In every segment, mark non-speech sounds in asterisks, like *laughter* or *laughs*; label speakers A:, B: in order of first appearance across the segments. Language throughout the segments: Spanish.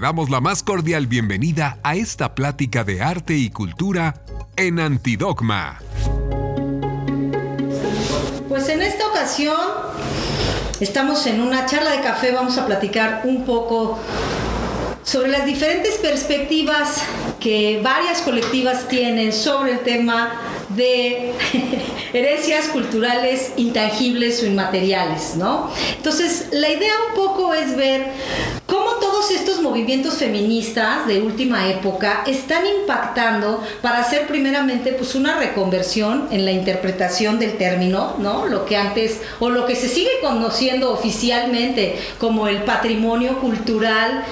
A: Damos la más cordial bienvenida a esta plática de arte y cultura en Antidogma.
B: Pues en esta ocasión estamos en una charla de café, vamos a platicar un poco sobre las diferentes perspectivas que varias colectivas tienen sobre el tema de *laughs* herencias culturales intangibles o inmateriales, ¿no? Entonces, la idea un poco es ver todos estos movimientos feministas de última época están impactando para hacer primeramente pues una reconversión en la interpretación del término, ¿no? Lo que antes o lo que se sigue conociendo oficialmente como el patrimonio cultural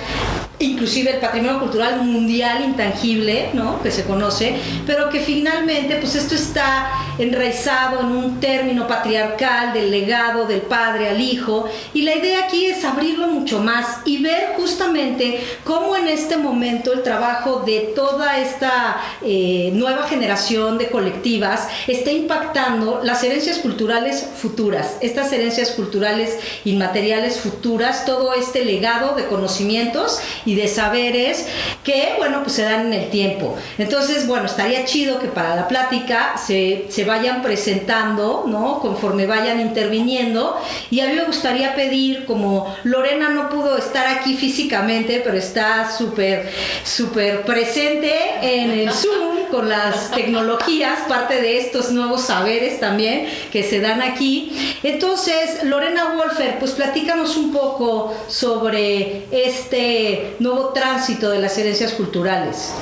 B: inclusive el patrimonio cultural mundial intangible, ¿no? que se conoce, pero que finalmente pues esto está enraizado en un término patriarcal del legado del padre al hijo y la idea aquí es abrirlo mucho más y ver justamente cómo en este momento el trabajo de toda esta eh, nueva generación de colectivas está impactando las herencias culturales futuras, estas herencias culturales inmateriales futuras, todo este legado de conocimientos y de saberes que, bueno, pues se dan en el tiempo. Entonces, bueno, estaría chido que para la plática se, se vayan presentando, ¿no? Conforme vayan interviniendo. Y a mí me gustaría pedir, como Lorena no pudo estar aquí físicamente, pero está súper, súper presente en el Zoom con las tecnologías, parte de estos nuevos saberes también que se dan aquí. Entonces, Lorena Wolfer, pues platícanos un poco sobre este nuevo tránsito de las herencias culturales.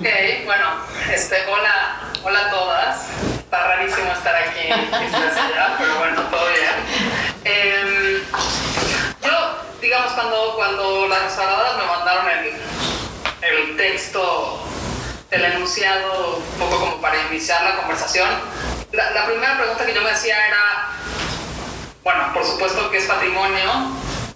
C: Ok, bueno, este, hola, hola a todas. Está rarísimo estar aquí pero bueno, todo bien. Em, yo, digamos, cuando, cuando las restauradoras me mandaron el, el texto del enunciado, un poco como para iniciar la conversación, la, la primera pregunta que yo me hacía era, bueno, por supuesto que es patrimonio,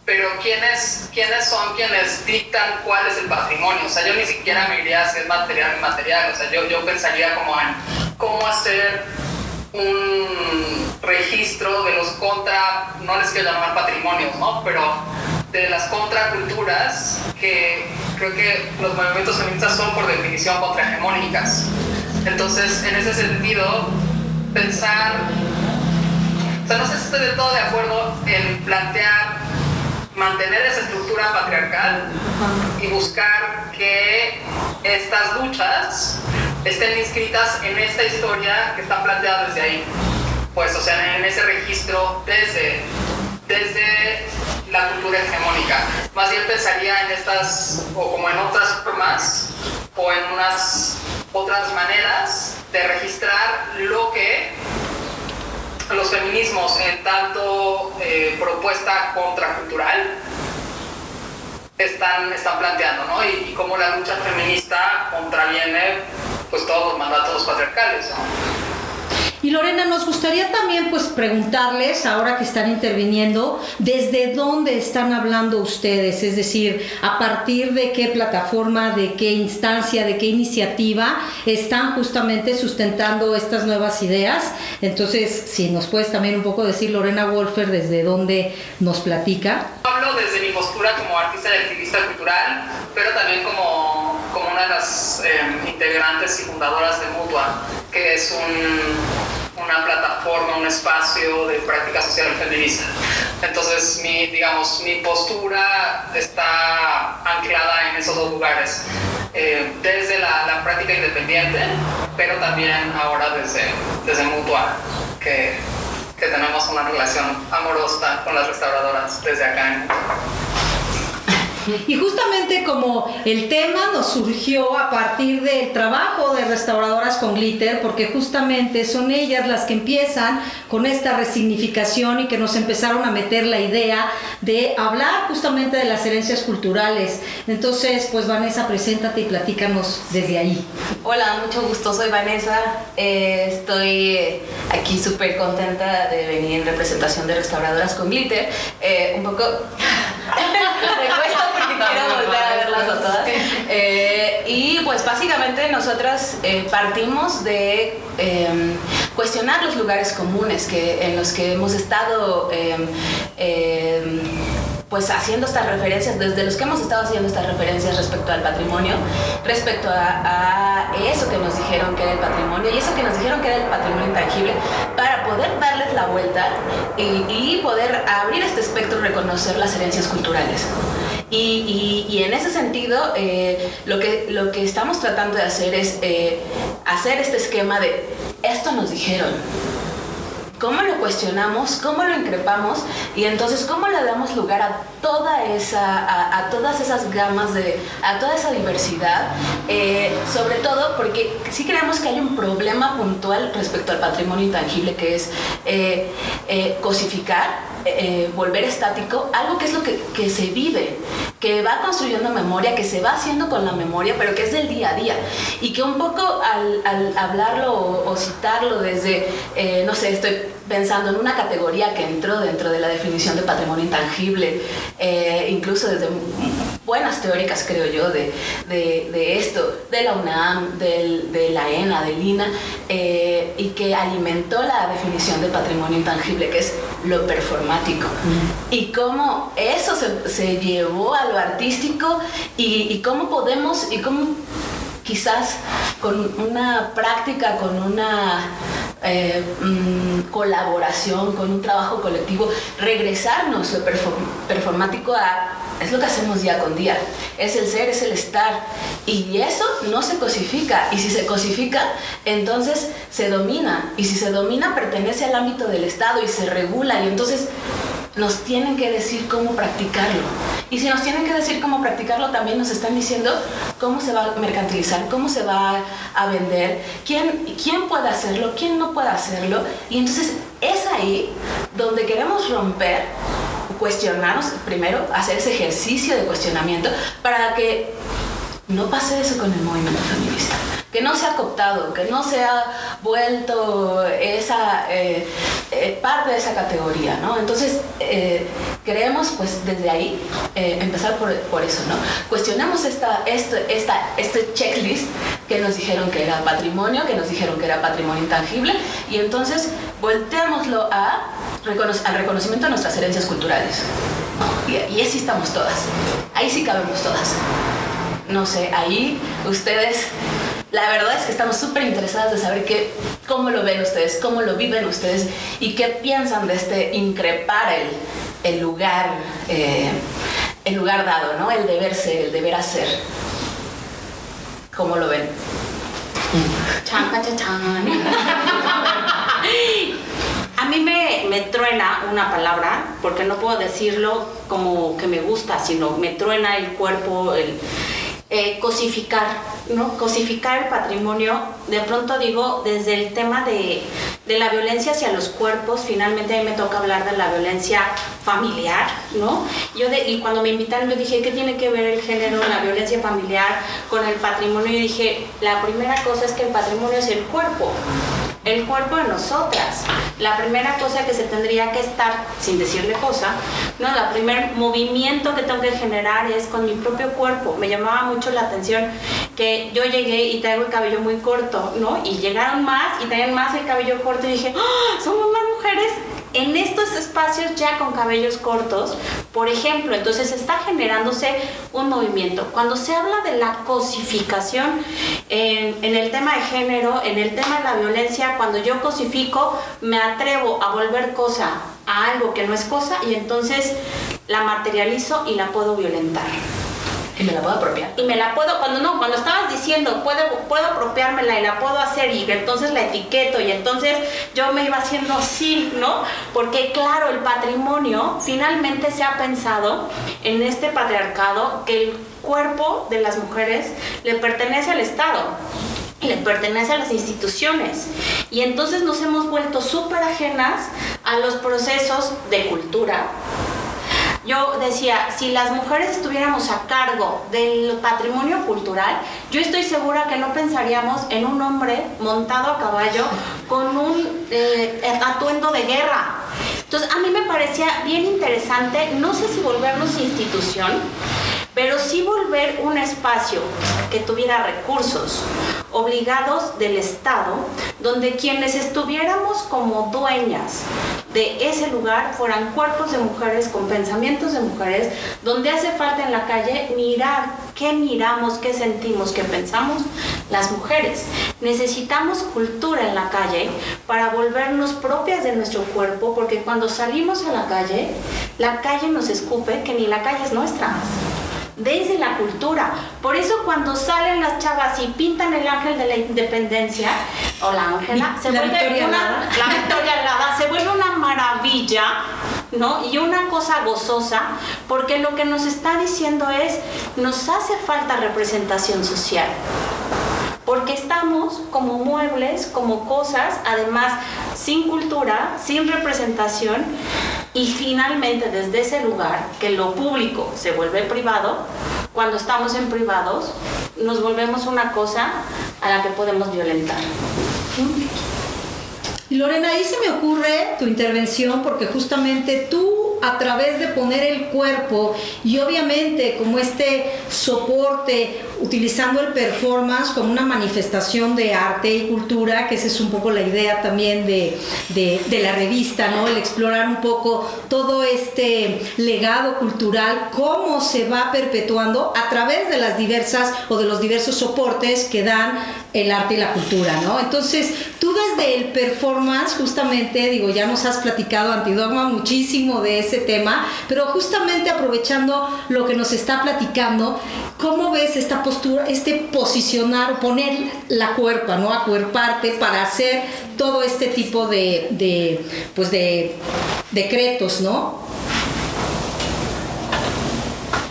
C: pero ¿quiénes, ¿quiénes son quienes dictan cuál es el patrimonio? O sea, yo ni siquiera me iría si es material o inmaterial, o sea, yo, yo pensaría como en cómo hacer un registro de los contra, no les quiero llamar patrimonios, ¿no? Pero de las contraculturas que creo que los movimientos feministas son por definición contrahegemónicas. Entonces, en ese sentido, pensar, o sea, no sé si estoy del todo de acuerdo en plantear mantener esa estructura patriarcal y buscar que estas luchas estén inscritas en esta historia que está planteada desde ahí. Pues, o sea, en ese registro desde, desde la cultura hegemónica. Más bien pensaría en estas, o como en otras formas, o en unas otras maneras de registrar lo que los feminismos en tanto eh, propuesta contracultural están, están planteando, ¿no? Y, y cómo la lucha feminista contraviene pues todos los mandatos patriarcales, ¿no?
B: Y Lorena, nos gustaría también pues preguntarles, ahora que están interviniendo, desde dónde están hablando ustedes, es decir, a partir de qué plataforma, de qué instancia, de qué iniciativa están justamente sustentando estas nuevas ideas. Entonces, si nos puedes también un poco decir, Lorena Wolfer, desde dónde nos platica.
C: Hablo desde mi postura como artista y activista cultural, pero también como, una de las eh, integrantes y fundadoras de Mutua, que es un una plataforma, un espacio de práctica social feminista. Entonces, mi, digamos, mi postura está anclada en esos dos lugares, eh, desde la, la, práctica independiente, pero también ahora desde, desde Mutua, que, que tenemos una relación amorosa con las restauradoras desde acá en.
B: Y justamente como el tema nos surgió a partir del trabajo de restauradoras con glitter, porque justamente son ellas las que empiezan con esta resignificación y que nos empezaron a meter la idea de hablar justamente de las herencias culturales. Entonces, pues Vanessa, preséntate y platícanos desde ahí.
D: Hola, mucho gusto, soy Vanessa. Eh, estoy eh, aquí súper contenta de venir en representación de restauradoras con glitter. Eh, un poco... *laughs* Quiero volver a verlas a todas. Eh, y pues básicamente nosotras eh, partimos de eh, cuestionar los lugares comunes que, en los que hemos estado pues haciendo estas referencias, desde los que hemos estado haciendo estas referencias respecto al patrimonio, respecto a, eso que nos dijeron que era el patrimonio y eso que nos dijeron que era el patrimonio intangible, para poder darles la vuelta y, poder abrir este espectro y reconocer las herencias culturales. Y, en ese sentido, eh, lo, que, lo que estamos tratando de hacer es eh, hacer este esquema de esto nos dijeron, cómo lo cuestionamos, cómo lo increpamos y entonces cómo le damos lugar a toda esa, a, todas esas gamas de, a toda esa diversidad, eh, sobre todo porque sí creemos que hay un problema puntual respecto al patrimonio intangible que es eh, eh, volver estático, algo que es lo que, que, se vive, que va construyendo memoria, que se va haciendo con la memoria, pero que es del día a día. Y que un poco al, hablarlo o, o, citarlo desde, no sé, estoy pensando en una categoría que entró dentro de la definición de patrimonio intangible, eh, incluso desde buenas teóricas, creo yo, de, de, esto, de la UNAM, de la ENA, de Lina, eh, y que alimentó la definición de patrimonio intangible, que es lo performático. Y cómo eso se, se, llevó a lo artístico y, y cómo podemos, y cómo quizás con una práctica, con una eh, mm, colaboración, con un trabajo colectivo, regresarnos lo performático a es lo que hacemos día con día. Es el ser, es el estar. Y eso no se cosifica. Y si se cosifica, entonces se domina. Y si se domina, pertenece al ámbito del Estado y se regula. Y entonces nos tienen que decir cómo practicarlo. Y si nos tienen que decir cómo practicarlo, también nos están diciendo cómo se va a mercantilizar, cómo se va a vender, quién, quién puede hacerlo, quién no puede hacerlo. Y entonces es ahí donde queremos romper, cuestionarnos primero, hacer ese ejercicio de cuestionamiento para que no pase eso con el movimiento feminista que no se ha cooptado, que no se ha vuelto esa eh, eh, parte de esa categoría, ¿no? Entonces, eh, creemos, pues, desde ahí, empezar por, por, eso, ¿no? Cuestionamos esta, este, esta, este checklist que nos dijeron que era patrimonio, que nos dijeron que era patrimonio intangible, y entonces volteámoslo a, al reconocimiento de nuestras herencias culturales. Y, y ahí sí estamos todas, ahí sí cabemos todas. No sé, ahí ustedes la verdad es que estamos súper interesadas de saber que, cómo lo ven ustedes, cómo lo viven ustedes y qué piensan de este increpar el, el lugar, eh, el lugar dado, ¿no? El deber ser, el deber hacer. ¿Cómo lo ven?
E: A mí me, me, truena una palabra, porque no puedo decirlo como que me gusta, sino me truena el cuerpo, el, eh, cosificar, ¿no? Cosificar el patrimonio, de pronto digo, desde el tema de, de, la violencia hacia los cuerpos, finalmente a mí me toca hablar de la violencia familiar, ¿no? Yo y cuando me invitaron, yo dije, ¿qué tiene que ver el género, la violencia familiar con el patrimonio? Y dije, la primera cosa es que el patrimonio es el cuerpo el cuerpo de nosotras. La primera cosa que se tendría que estar, sin decirle cosa, no, la primer movimiento que tengo que generar es con mi propio cuerpo. Me llamaba mucho la atención que yo llegué y traigo el cabello muy corto, ¿no? Y llegaron más y tenían más el cabello corto y dije, ¡Oh, somos más mujeres en estos espacios ya con cabellos cortos, por ejemplo, entonces está generándose un movimiento. Cuando se habla de la cosificación en, el tema de género, en el tema de la violencia, cuando yo cosifico, me atrevo a volver cosa a algo que no es cosa y entonces la materializo y la puedo violentar.
D: Y me la puedo apropiar.
E: Y me la puedo, cuando no, cuando estabas diciendo, puedo, puedo apropiármela y la puedo hacer y entonces la etiqueto y entonces yo me iba haciendo así, ¿no? Porque claro, el patrimonio finalmente se ha pensado en este patriarcado que el cuerpo de las mujeres le pertenece al Estado le pertenece a las instituciones. Y entonces nos hemos vuelto súper ajenas a los procesos de cultura, yo decía, si las mujeres estuviéramos a cargo del patrimonio cultural, yo estoy segura que no pensaríamos en un hombre montado a caballo con un eh, atuendo de guerra. Entonces, a mí me parecía bien interesante, no sé si volvernos institución, pero sí volver un espacio que tuviera recursos, obligados del Estado, donde quienes estuviéramos como dueñas de ese lugar fueran cuerpos de mujeres con pensamientos de mujeres, donde hace falta en la calle mirar qué miramos, qué sentimos, qué pensamos las mujeres. Necesitamos cultura en la calle para volvernos propias de nuestro cuerpo, porque cuando salimos a la calle, la calle nos escupe que ni la calle es nuestra desde la cultura. Por eso cuando salen las chavas y pintan el ángel de la independencia o la ángela, se
B: La
E: vuelve
B: Victoria
E: una la Victoria se vuelve una maravilla, ¿no? Y una cosa gozosa, porque lo que nos está diciendo es nos hace falta representación social porque estamos como muebles, como cosas, además sin cultura, sin representación y finalmente desde ese lugar que lo público se vuelve privado, cuando estamos en privados nos volvemos una cosa a la que podemos violentar.
B: Lorena, ahí se me ocurre tu intervención porque justamente tú a través de poner el cuerpo y obviamente como este soporte utilizando el performance como una manifestación de arte y cultura, que esa es un poco la idea también de, de- de la revista, ¿no? El explorar un poco todo este legado cultural, cómo se va perpetuando a través de las diversas o de los diversos soportes que dan el arte y la cultura, ¿no? Entonces, tú desde el performance, justamente, digo, ya nos has platicado, Antidogma, muchísimo de ese tema, pero justamente aprovechando lo que nos está platicando, ¿cómo ves esta postura, este posicionar, poner la cuerpa, ¿no? Acuerparte para hacer todo este tipo de, de pues de decretos, ¿no?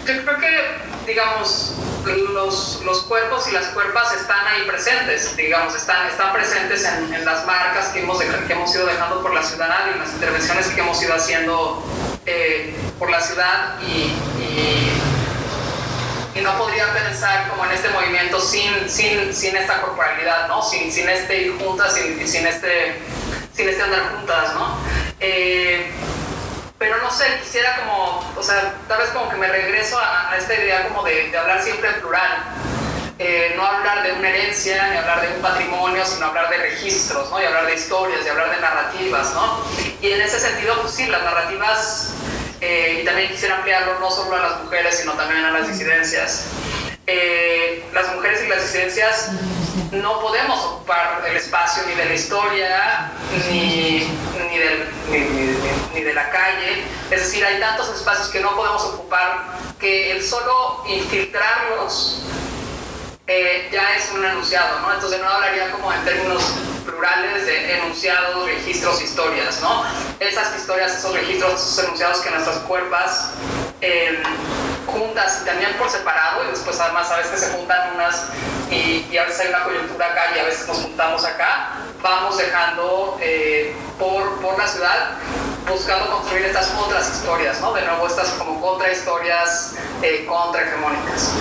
C: Yo creo que, digamos, los, los cuerpos y las cuerpas están ahí presentes, digamos, están, están presentes en, en las marcas que hemos, que hemos ido dejando por la ciudad y en las intervenciones que hemos ido haciendo eh, por la ciudad y, y, y no podría pensar como en este movimiento sin, sin, sin esta corporalidad, ¿no? Sin, sin este ir juntas, sin, sin, este, sin este andar juntas, ¿no? Eh, pero no sé, quisiera como, o sea, tal vez como que me regreso a, esta idea como de, de hablar siempre en plural. Eh, no hablar de una herencia, ni hablar de un patrimonio, sino hablar de registros, ¿no? Y hablar de historias, y hablar de narrativas, ¿no? Y en ese sentido, pues sí, las narrativas, eh, y también quisiera ampliarlo no solo a las mujeres, sino también a las disidencias. Eh, las mujeres y las disidencias no podemos ocupar el espacio ni de la historia, ni, ni, de la calle. Es decir, hay tantos espacios que no podemos ocupar que el solo infiltrarlos eh, ya es un enunciado, ¿no? Entonces no hablaría como en términos plurales de enunciados, registros, historias, ¿no? Esas historias, esos registros, esos enunciados que nuestras cuerpas eh, juntas y también por separado y después además a veces se juntan unas y, y a veces hay una coyuntura acá y a veces nos juntamos acá, vamos dejando eh, por, por la ciudad buscando construir estas otras historias, ¿no? De nuevo estas como contrahistorias eh, contrahegemónicas.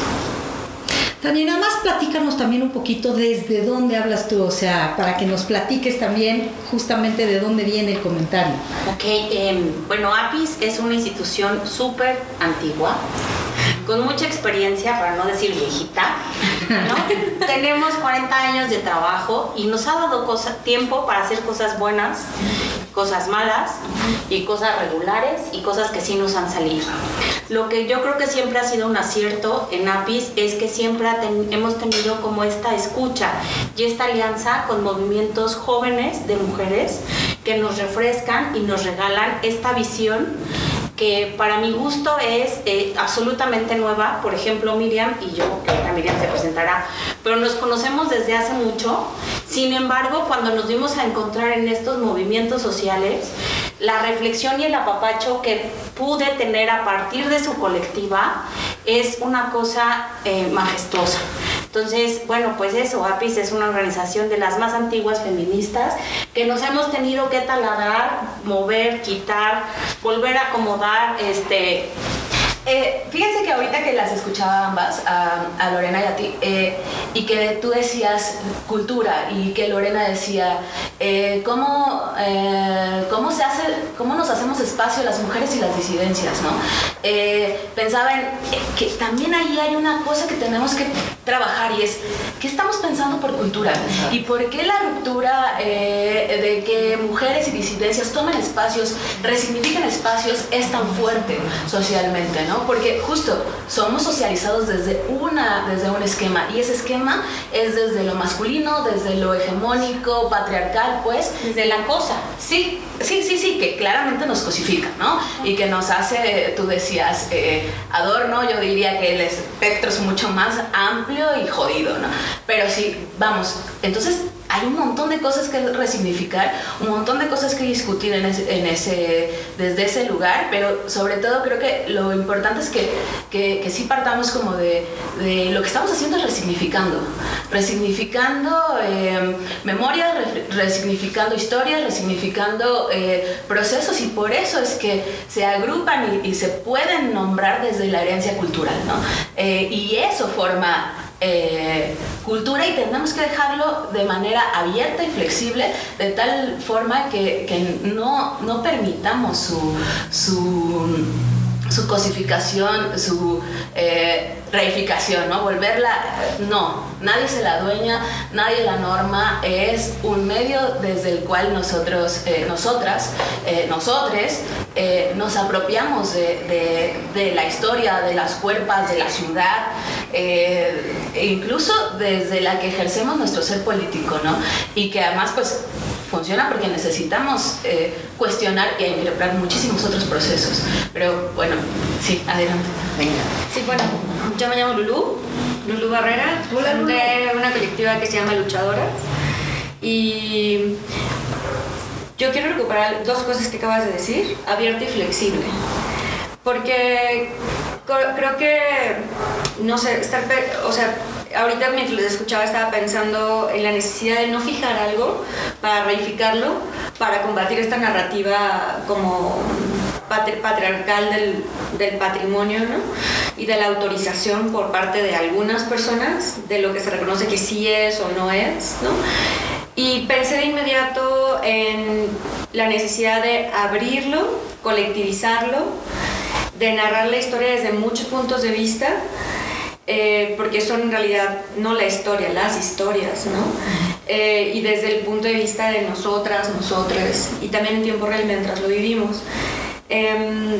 B: Tania, nada más platícanos también un poquito desde dónde hablas tú, o sea, para que nos platiques también justamente de dónde viene el comentario.
E: Ok, em, bueno, APIS es una institución súper antigua, con mucha experiencia, para no decir viejita, ¿no? *laughs* Tenemos 40 años de trabajo y nos ha dado cosa- tiempo para hacer cosas buenas, cosas malas y cosas regulares y cosas que sí nos han salido. Lo que yo creo que siempre ha sido un acierto en APIS es que siempre ten- hemos tenido como esta escucha y esta alianza con movimientos jóvenes de mujeres que nos refrescan y nos regalan esta visión que para mi gusto es eh, absolutamente nueva. Por ejemplo, Miriam y yo, Miriam se presentará, pero nos conocemos desde hace mucho. Sin embargo, cuando nos dimos a encontrar en estos movimientos sociales, la reflexión y el apapacho que pude tener a partir de su colectiva es una cosa eh, majestuosa. Entonces, bueno, pues eso, APIS es una organización de las más antiguas feministas que nos hemos tenido que taladrar, mover, quitar, volver a acomodar, este,
D: Eh, fíjense que ahorita que las escuchaba ambas, a, Lorena y a ti, eh, y que tú decías cultura y que Lorena decía eh, ¿cómo, cómo, se hace, cómo nos hacemos espacio las mujeres y las disidencias, ¿no? pensaba en que también ahí hay una cosa que tenemos que trabajar y es ¿qué estamos pensando por cultura? ¿Y por qué la ruptura de que mujeres y disidencias tomen espacios, resignifiquen espacios es tan fuerte socialmente, ¿no? Porque justo somos socializados desde, una, desde un esquema y ese esquema es desde lo masculino, desde lo hegemónico, patriarcal, pues.
E: Desde la cosa.
D: Sí, sí, sí, sí, que claramente nos cosifica, ¿no? Y que nos hace, tú decías, eh, Adorno, yo diría que el espectro es mucho más amplio y jodido, ¿no? Pero sí, vamos, entonces hay un montón de cosas que resignificar, un montón de cosas que discutir en ese, desde ese lugar, pero sobre todo creo que lo importante es que, que, sí partamos como de, de, lo que estamos haciendo es resignificando, resignificando eh, memoria, resignificando historias, resignificando eh, procesos y por eso es que se agrupan y, se pueden nombrar desde la herencia cultural, ¿no? Eh, y eso forma eh, cultura y tenemos que dejarlo de manera abierta y flexible, de tal forma que, que no, no, permitamos su, su, su cosificación, su eh, reificación, ¿no? Volverla, no, nadie se la dueña, nadie la norma, es un medio desde el cual nosotros, eh, nosotras, eh, nosotres, nos apropiamos de, la historia, de las cuerpas, de la ciudad, incluso desde la que ejercemos nuestro ser político, ¿no? Y que además, pues, funciona porque necesitamos cuestionar y integrar muchísimos otros procesos. Pero bueno, sí, adelante.
F: Venga. Sí, bueno, yo me llamo Lulú, Lulú Barrera, de una colectiva que se llama Luchadoras. Y yo quiero recuperar dos cosas que acabas de decir, abierta y flexible. Porque creo que, no sé, estar, o sea, ahorita mientras les escuchaba estaba pensando en la necesidad de no fijar algo para reificarlo, para combatir esta narrativa como patriarcal del, del, patrimonio ¿no? y de la autorización por parte de algunas personas de lo que se reconoce que sí es o no es. ¿no? Y pensé de inmediato en la necesidad de abrirlo, colectivizarlo, de narrar la historia desde muchos puntos de vista, eh, porque son en realidad no la historia, las historias, ¿no? Eh, y desde el punto de vista de nosotras, nosotras, y también en tiempo real mientras lo vivimos. Em,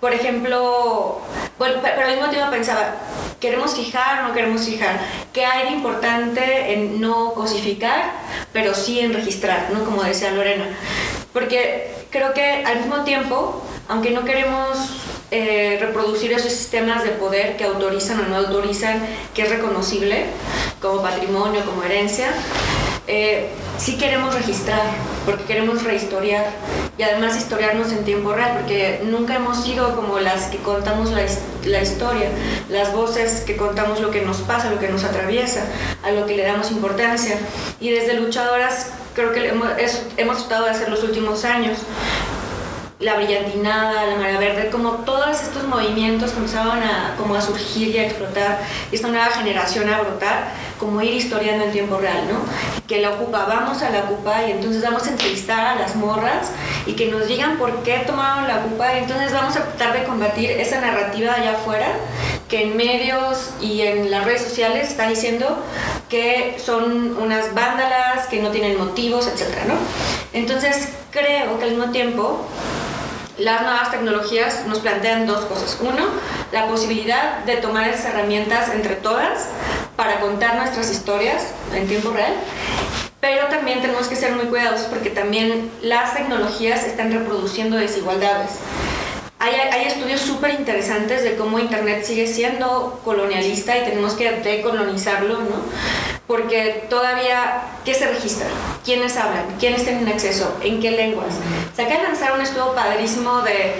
F: por ejemplo, bueno, pero al mismo tiempo pensaba, ¿queremos fijar o no queremos fijar? ¿Qué hay de importante en no cosificar, pero sí en registrar, ¿no? Como decía Lorena. Porque creo que al mismo tiempo, aunque no queremos eh, reproducir esos sistemas de poder que autorizan o no autorizan, que es reconocible como patrimonio, como herencia, eh, sí queremos registrar, porque queremos rehistoriar y además historiarnos en tiempo real, porque nunca hemos sido como las que contamos la, la, historia, las voces que contamos lo que nos pasa, lo que nos atraviesa, a lo que le damos importancia. Y desde luchadoras creo que hemos, hemos tratado de hacer los últimos años la brillantinada, la marea verde, como todos estos movimientos comenzaban a, como a surgir y a explotar, y esta nueva generación a brotar, como ir historiando en tiempo real, ¿no? Que la ocupa, vamos a la ocupa y entonces vamos a entrevistar a las morras y que nos digan por qué tomaron la ocupa y entonces vamos a tratar de combatir esa narrativa allá afuera que en medios y en las redes sociales está diciendo que son unas vándalas, que no tienen motivos, etcétera, ¿no? Entonces creo que al mismo tiempo las nuevas tecnologías nos plantean dos cosas. Uno, la posibilidad de tomar esas herramientas entre todas para contar nuestras historias en tiempo real. Pero también tenemos que ser muy cuidadosos porque también las tecnologías están reproduciendo desigualdades. Hay, hay, estudios súper interesantes de cómo Internet sigue siendo colonialista y tenemos que decolonizarlo, ¿no? porque todavía, ¿qué se registra? ¿Quiénes hablan? ¿Quiénes tienen acceso? ¿En qué lenguas? Se acaba de lanzar un estudio padrísimo de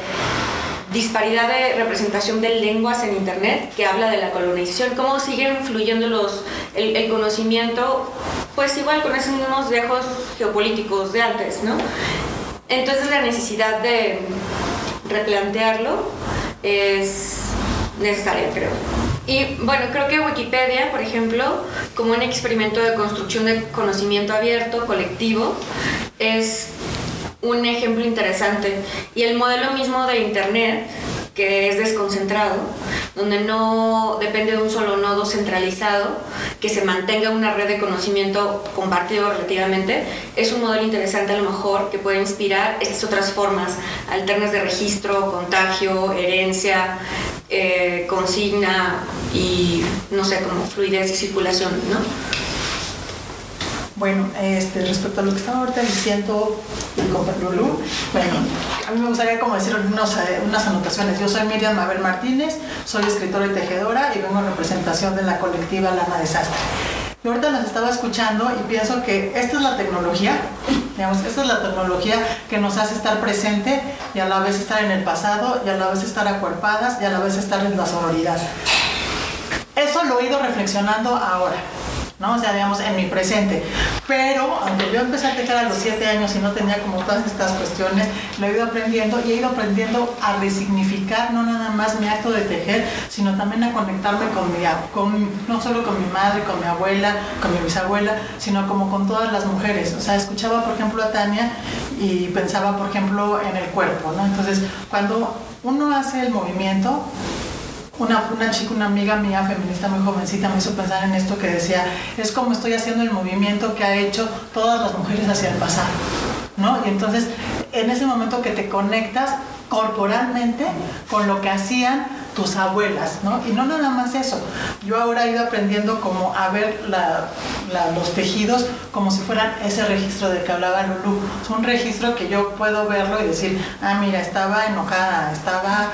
F: disparidad de representación de lenguas en Internet que habla de la colonización, cómo siguen influyendo los, el, conocimiento, pues igual con esos mismos viejos geopolíticos de antes, ¿no? Entonces la necesidad de replantearlo es necesaria, creo. Y bueno, creo que Wikipedia, por ejemplo, como un experimento de construcción de conocimiento abierto, colectivo, es un ejemplo interesante. Y el modelo mismo de Internet, que es desconcentrado, donde no depende de un solo nodo centralizado, que se mantenga una red de conocimiento compartido relativamente, es un modelo interesante a lo mejor que puede inspirar estas otras formas alternas de registro, contagio, herencia, eh, consigna y no sé, como fluidez y circulación, ¿no?
G: Bueno, este, respecto a lo que estaba ahorita diciendo el compañero Lu, bueno, a mí me gustaría como decir unos, eh, unas anotaciones. Yo soy Miriam Mabel Martínez, soy escritora y tejedora y vengo en representación de la colectiva Lana Desastre. Y ahorita nos estaba escuchando y pienso que esta es la tecnología, *clears throat* digamos, esta es la tecnología que nos hace estar presente y a la vez estar en el pasado y a la vez estar acuerpadas y a la vez estar en la sororidad. Eso lo he ido reflexionando ahora. ¿No? O sea, digamos, en mi presente. Pero, aunque yo empecé a tejer a los 7 años y no tenía como todas estas cuestiones, lo he ido aprendiendo y he ido aprendiendo a resignificar no nada más mi acto de tejer, sino también a conectarme con mi, con, no solo con mi madre, con mi abuela, con mi bisabuela, sino como con todas las mujeres. O sea, escuchaba, por ejemplo, a Tania y pensaba, por ejemplo, en el cuerpo, ¿no? Entonces, cuando uno hace el movimiento, una, una chica, una amiga mía feminista muy jovencita me hizo pensar en esto que decía, es como estoy haciendo el movimiento que ha hecho todas las mujeres hacia el pasado, ¿no? Y entonces, en ese momento que te conectas corporalmente con lo que hacían tus abuelas, ¿no? Y no nada más eso. Yo ahora he ido aprendiendo como a ver los tejidos como si fueran ese registro del que hablaba Lulu. Es un registro que yo puedo verlo y decir, ah, mira, estaba enojada, estaba...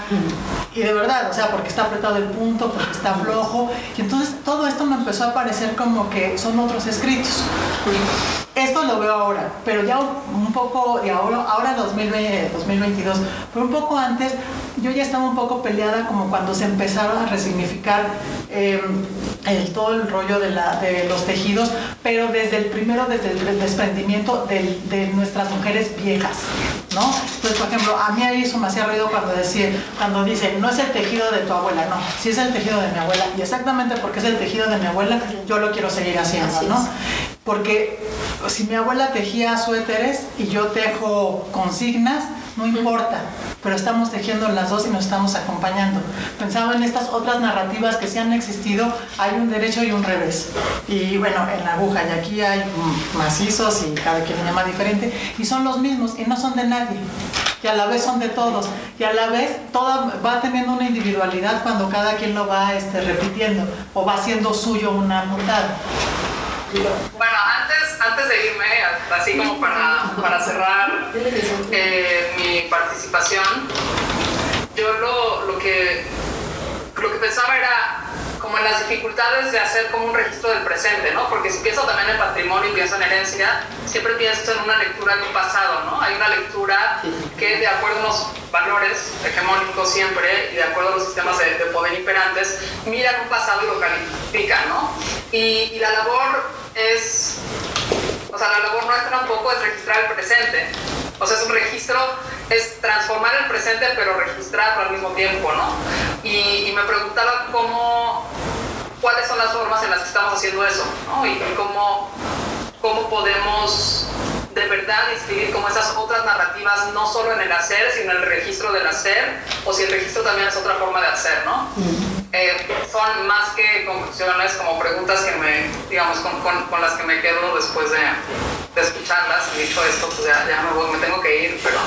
G: Y de verdad, o sea, porque está apretado el punto, porque está flojo. Y entonces todo esto me empezó a parecer como que son otros escritos. Esto lo veo ahora, pero ya un poco, y ahora, ahora 2020, 2022, pero un poco antes, yo ya estaba un poco peleada como cuando se empezaron a resignificar em, el, todo el rollo de, la, de, los tejidos, pero desde el primero, desde el desprendimiento de, de nuestras mujeres viejas, ¿no? Entonces, por ejemplo, a mí ahí eso me hacía ruido cuando, decía, cuando dice, no es el tejido de tu abuela, no, sí es el tejido de mi abuela, y exactamente porque es el tejido de mi abuela, yo lo quiero seguir haciendo, ¿no? Porque si mi abuela tejía suéteres y yo tejo consignas, no importa, pero estamos tejiendo las dos y nos estamos acompañando. Pensaba en estas otras narrativas que sí han existido, hay un derecho y un revés. Y bueno, en la aguja, y aquí hay macizos y cada quien llama diferente, y son los mismos y no son de nadie. Y a la vez son de todos. Y a la vez toda va teniendo una individualidad cuando cada quien lo va este, repitiendo o va haciendo suyo una montada.
C: Bueno, antes, de irme, así como para, para cerrar eh, mi participación, yo lo, lo, que, lo que pensaba era como en las dificultades de hacer como un registro del presente, ¿no? Porque si pienso también en patrimonio y pienso en herencia, siempre pienso en una lectura de un pasado, ¿no? Hay una lectura que de acuerdo a unos valores hegemónicos siempre y de acuerdo a los sistemas de, poder imperantes, miran un pasado y lo califican, ¿no? Y, y la labor es, o sea, la labor nuestra un poco es registrar el presente. O sea, es un registro, es transformar el presente pero registrarlo al mismo tiempo, ¿no? Y, y me preguntaba cómo, cuáles son las formas en las que estamos haciendo eso, ¿no? Y, cómo, cómo podemos de verdad escribir como esas otras narrativas, no solo en el hacer, sino en el registro del hacer, o si el registro también es otra forma de hacer, ¿no? Eh, son más que conclusiones, como preguntas que me, digamos, con, con, las que me quedo después de, de escucharlas. Y dicho esto, pues ya, ya me, voy, me, tengo que ir, pero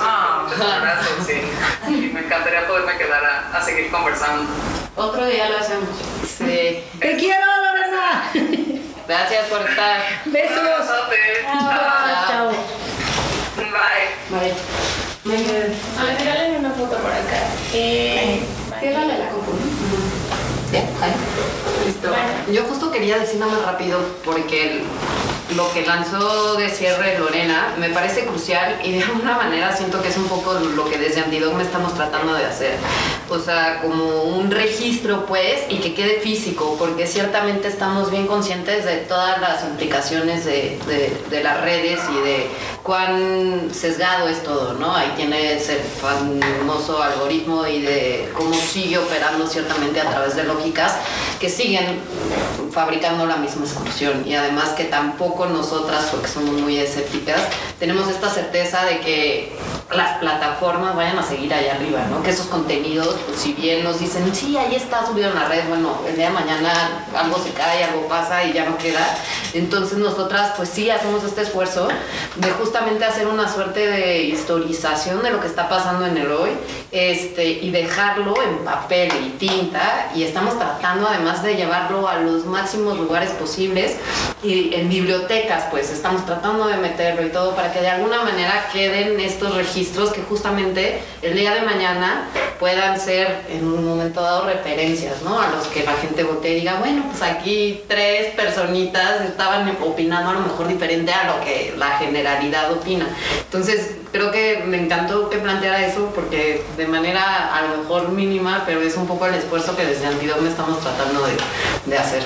C: ah. muchas gracias. Sí. Y me encantaría poderme quedar a, a, seguir conversando.
D: Otro día lo hacemos.
B: Sí. ¡Te quiero, Lorena!
D: Gracias por estar.
B: Besos.
C: Chao.
B: Chao.
C: Bye.
D: Bye.
F: A ver, regalen una foto por acá. Eh,
D: Ciérrale la compu. Listo. Yo justo quería decir nada más rápido porque lo que lanzó de cierre Lorena me parece crucial y de *laughs* alguna manera siento que es un poco lo que desde Antidogma estamos tratando de hacer. O sea, como un registro pues y que quede físico porque ciertamente estamos bien conscientes de todas las implicaciones de, de, de las redes y de
H: cuán sesgado es todo, ¿no? Ahí tiene ese famoso algoritmo y de cómo sigue operando ciertamente a través de lógicas que siguen fabricando la misma excursión y además que tampoco nosotras, porque somos muy escépticas, tenemos esta certeza de que las plataformas vayan a seguir allá arriba, ¿no? Que esos contenidos, pues si bien nos dicen, sí, ahí está subido en la red, bueno, el día de mañana algo se cae, algo pasa y ya no queda. Entonces nosotras, pues sí, hacemos este esfuerzo de justamente hacer una suerte de historización de lo que está pasando en el hoy este, y dejarlo en papel y tinta y estamos tratando además de llevarlo a los máximos lugares posibles y en bibliotecas, pues estamos tratando de meterlo y todo para que de alguna manera queden estos registros que justamente el día de mañana puedan ser en un momento dado referencias, ¿no? A los que la gente vote y diga, bueno, pues aquí tres personitas estaban opinando a lo mejor diferente a lo que la generalidad opina. Entonces, creo que me encantó que planteara eso porque de manera a lo mejor mínima, pero es un poco el esfuerzo que desde Antidogma estamos tratando de, de hacer.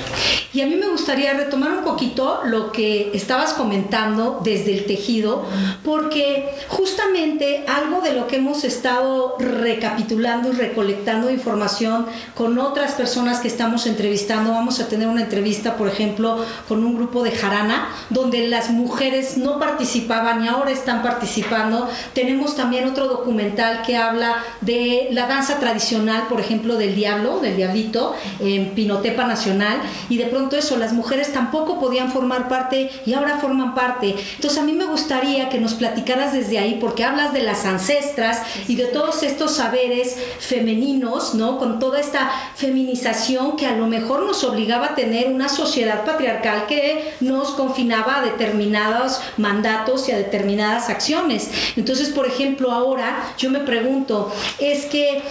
B: Y a mí me gustaría retomar un poquito lo que estabas comentando desde el tejido, porque justamente algo de lo que hemos estado recapitulando y recolectando información con otras personas que estamos entrevistando, vamos a tener una entrevista, por ejemplo, con un grupo de Jarana, donde las mujeres no participaban y ahora están participando tenemos también otro documental que habla de la danza tradicional, por ejemplo, del diablo, del diablito, en Pinotepa Nacional. Y de pronto eso, las mujeres tampoco podían formar parte y ahora forman parte. Entonces a mí me gustaría que nos platicaras desde ahí, porque hablas de las ancestras y de todos estos saberes femeninos, ¿no? Con toda esta feminización que a lo mejor nos obligaba a tener una sociedad patriarcal que nos confinaba a determinados mandatos y a determinadas acciones. Entonces, por ejemplo, ahora yo me pregunto, es que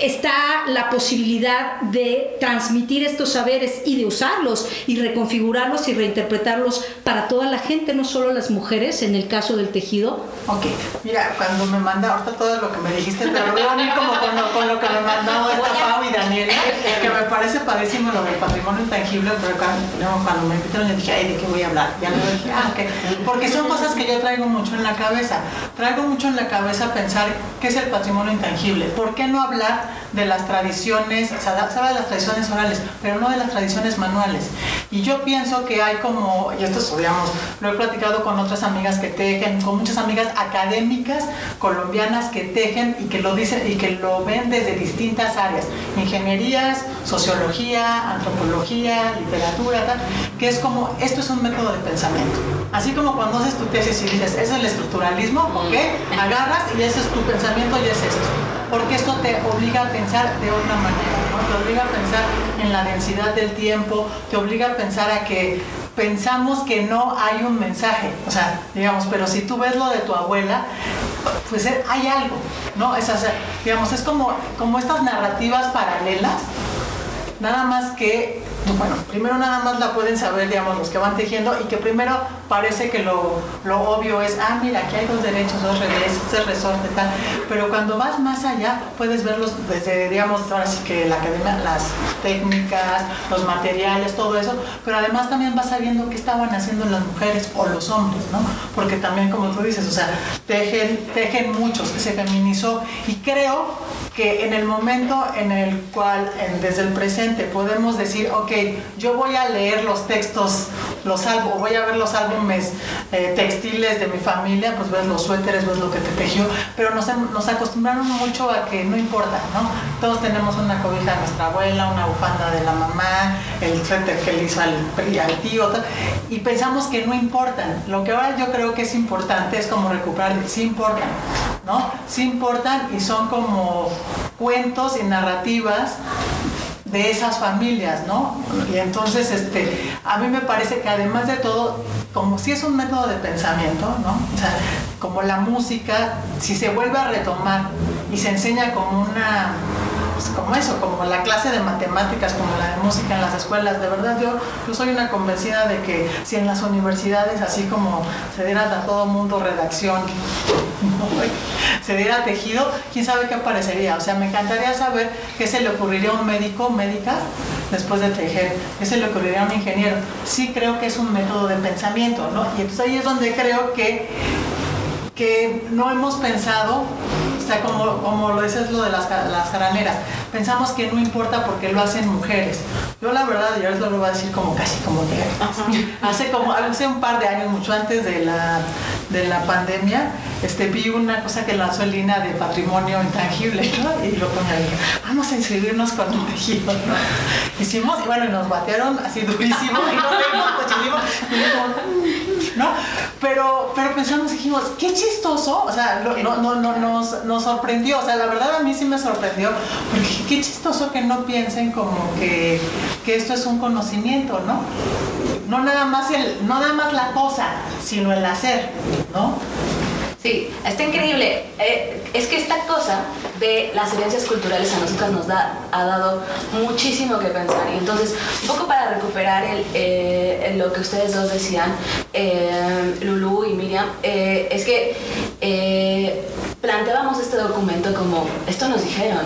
B: está la posibilidad de transmitir estos saberes y de usarlos y reconfigurarlos y reinterpretarlos para toda la gente, no solo las mujeres, en el caso del tejido.
G: Ok, mira, cuando me manda ahorita todo lo que me dijiste, pero voy a unir como con lo, con lo que me mandó esta Pau y Daniela, que me parece padrísimo lo del patrimonio intangible, pero cuando, cuando me invitaron yo dije, ay, ¿de qué voy a hablar? Ya le dije, ah, ok, porque son cosas que yo traigo mucho en la cabeza. Traigo mucho en la cabeza pensar qué es el patrimonio intangible. ¿Por qué no hablar de las tradiciones, o sea, se habla de las tradiciones orales, pero no de las tradiciones manuales? Y yo pienso que hay como, y esto digamos, lo he platicado con otras amigas que tejen, con muchas amigas académicas colombianas que tejen y que lo dicen y que lo ven desde distintas áreas, ingenierías, sociología, antropología, literatura, tal, que es como, esto es un método de pensamiento. Así como cuando haces tu tesis y dices, es el estructuralismo, ¿ok? Agarras y ese es tu pensamiento y es esto. Porque esto te obliga a pensar de otra manera, ¿no? Te obliga a pensar en la densidad del tiempo, te obliga a pensar a que pensamos que no hay un mensaje, o sea, digamos, pero si tú ves lo de tu abuela, pues eh, hay algo, ¿no? Es, digamos, es como, como estas narrativas paralelas, nada más que bueno, primero nada más la pueden saber, digamos, los que van tejiendo y que primero parece que lo, obvio es, ah, mira, aquí hay dos derechos, dos revés, este resorte, tal. Pero cuando vas más allá, puedes verlos desde, digamos, ahora sí que la academia, las técnicas, los materiales, todo eso, pero además también vas sabiendo qué estaban haciendo las mujeres o los hombres, ¿no? Porque también, como tú dices, o sea, tejen, tejen muchos, se feminizó y creo que en el momento en el cual, desde el presente, podemos decir, ok, yo voy a leer los textos, los álbumes, voy a ver los álbumes eh, textiles de mi familia, pues ves los suéteres, ves lo que te tejió, pero nos, nos acostumbraron mucho a que no importa, ¿no? Todos tenemos una cobija de nuestra abuela, una bufanda de la mamá, el suéter que le hizo al, tío, y pensamos que no importan. Lo que ahora yo creo que es importante es como recuperar, sí importan, ¿no? Sí importan y son como cuentos y narrativas de esas familias, ¿no? Y entonces, este, a mí me parece que además de todo, como si es un método de pensamiento, ¿no? O sea, como la música, si se vuelve a retomar y se enseña como una pues, como eso, como la clase de matemáticas, como la de música en las escuelas. De verdad, yo, yo soy una convencida de que si en las universidades, así como se diera a todo mundo redacción, *laughs* se diera tejido, quién sabe qué parecería. O sea, me encantaría saber qué se le ocurriría a un médico, médica, después de tejer. Ese le ocurriría a un ingeniero. Sí creo que es un método de pensamiento, ¿no? Y entonces ahí es donde creo que, que no hemos pensado sea, como, como lo es lo de las, las jaraneras, pensamos que no importa porque lo hacen mujeres. Yo la verdad, yo lo voy a decir como casi como que hace como hace un par de años, mucho antes de la, de la pandemia, este, vi una cosa que lanzó línea de patrimonio intangible. Y lo ponía ahí, vamos a inscribirnos con un tejido, ¿no? Hicimos, y bueno, nos batearon así durísimo, y no reímos, ¿no? Pero, pero pensamos, dijimos, qué chistoso, o sea, no, no, no, nos, nos sorprendió, o sea, la verdad a mí sí me sorprendió, porque qué chistoso que no piensen como que, que esto es un conocimiento, ¿no? No nada más el, no nada más la cosa, sino el hacer, ¿no?
D: Sí, está increíble. Eh, es que esta cosa de las herencias culturales a nosotras nos da, ha dado muchísimo que pensar. Y entonces, un poco para recuperar eh, lo que ustedes dos decían, eh, Lulu y Miriam, es que planteábamos este documento como, esto nos dijeron.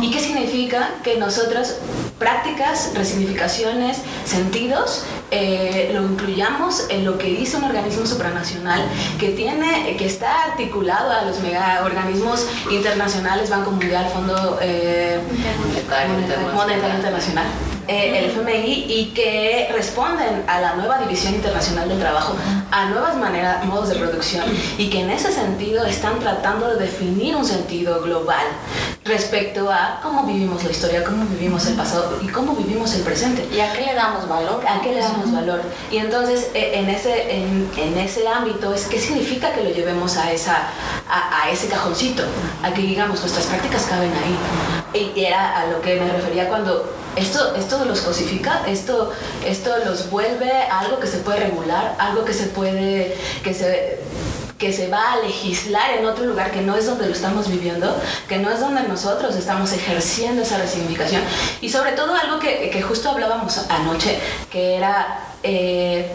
D: ¿Y qué significa? Que nosotros prácticas, resignificaciones, sentidos, eh, lo incluyamos en lo que dice un organismo supranacional que tiene, que está articulado a los mega organismos internacionales, Banco Mundial, Fondo eh, Monetario Internacional eh, el FMI y que responden a la nueva división internacional del trabajo, a nuevas maneras, modos de producción y que en ese sentido están tratando de definir un sentido global respecto a cómo vivimos la historia, cómo vivimos el pasado y cómo vivimos el presente.
E: ¿Y a qué le damos valor?
D: ¿A qué le damos valor? Y entonces eh, en, ese, en, en, ese ámbito es qué significa que lo llevemos a, esa, a, a ese cajoncito, a que digamos nuestras prácticas caben ahí. Y era a lo que me refería cuando esto, esto los cosifica, esto, esto los vuelve algo que se puede regular, algo que se puede, que se, que se va a legislar en otro lugar que no es donde lo estamos viviendo, que no es donde nosotros estamos ejerciendo esa resignificación. Y sobre todo algo que, que justo hablábamos anoche, que era... Eh,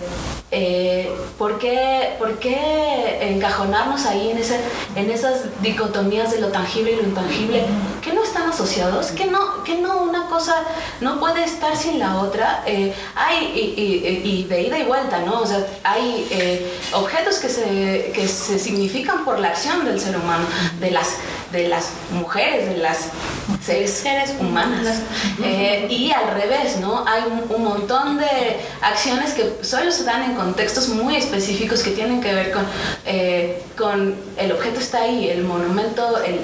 D: eh, ¿por, qué, ¿por, qué, encajonarnos ahí en, ese, en esas dicotomías de lo tangible y lo intangible? ¿Que no están asociados? ¿Que no, que no una cosa no puede estar sin la otra? Eh, hay, y, de ida y vuelta, ¿no? O sea, hay eh, objetos que se, que se significan por la acción del ser humano, de las, de las mujeres, de las seres, humanas. Eh, y al revés, ¿no? Hay un, un montón de acciones que solo se dan en contextos muy específicos que tienen que ver con, eh, con el objeto está ahí, el monumento, el,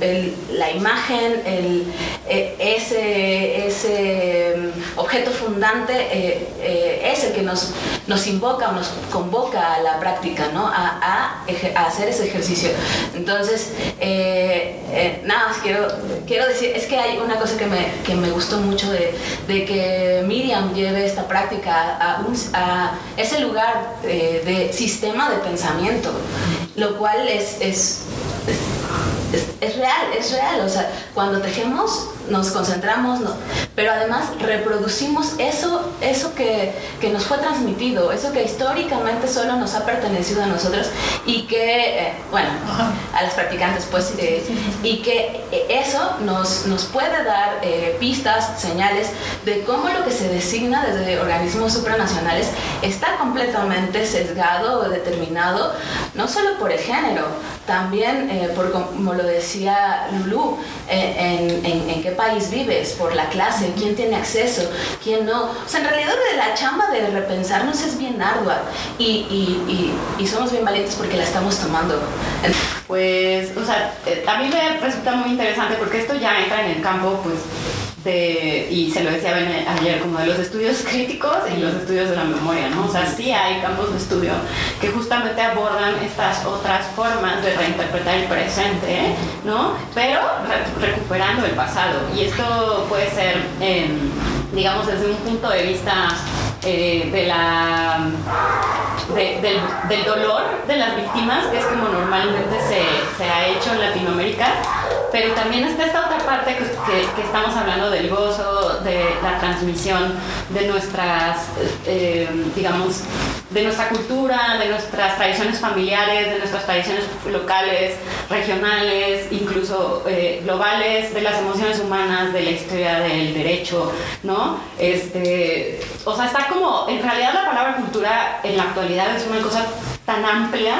D: el, la imagen, el, eh, ese, ese mm, objeto fundante eh, es el que nos, nos invoca o nos convoca a la práctica, ¿no? a, a, a hacer ese ejercicio. Entonces, nada más quiero, quiero decir, es que hay una cosa que me, que me gustó mucho de, de que Miriam lleve esta práctica a, a ese lugar eh, de sistema de pensamiento, lo cual es, es, es, es, real, es real. O sea, cuando tejemos nos concentramos, no, pero además reproducimimos eso, eso que, que, nos fue transmitido, eso que históricamente solo nos ha pertenecido a nosotros y que, eh, bueno, a las practicantes, pues, eh, y que eso nos, nos puede dar eh, pistas, señales de cómo lo que se designa desde organismos supranacionales está completamente sesgado o determinado, no solo por el género, también eh, por, como lo decía Lulu, en, en, en qué país vives, por la clase, quién tiene acceso, quién no. O sea, en realidad la chamba de repensarnos es bien ardua y, y, y, y somos bien valientes porque la estamos tomando.
I: Pues, o sea, eh, a mí me resulta muy interesante porque esto ya entra en el campo, pues, de, y se lo decía ayer, como de los estudios críticos y los estudios de la memoria, ¿no? O sea, sí hay campos de estudio que justamente abordan estas otras formas de reinterpretar el presente, ¿no? Pero recuperando el pasado. Y esto puede ser, eh, digamos, desde un punto de vista eh, de la, de, del, del, dolor de las víctimas, que es como normalmente se, se, ha hecho en Latinoamérica, pero también está esta otra parte que, que, estamos hablando del gozo, de la transmisión de nuestras, eh, digamos, de nuestra cultura, de nuestras tradiciones familiares, de nuestras tradiciones locales, regionales, incluso eh, globales, de las emociones humanas, de la historia del derecho, ¿no? Este, o sea, está como, en realidad la palabra cultura en la actualidad es una cosa tan amplia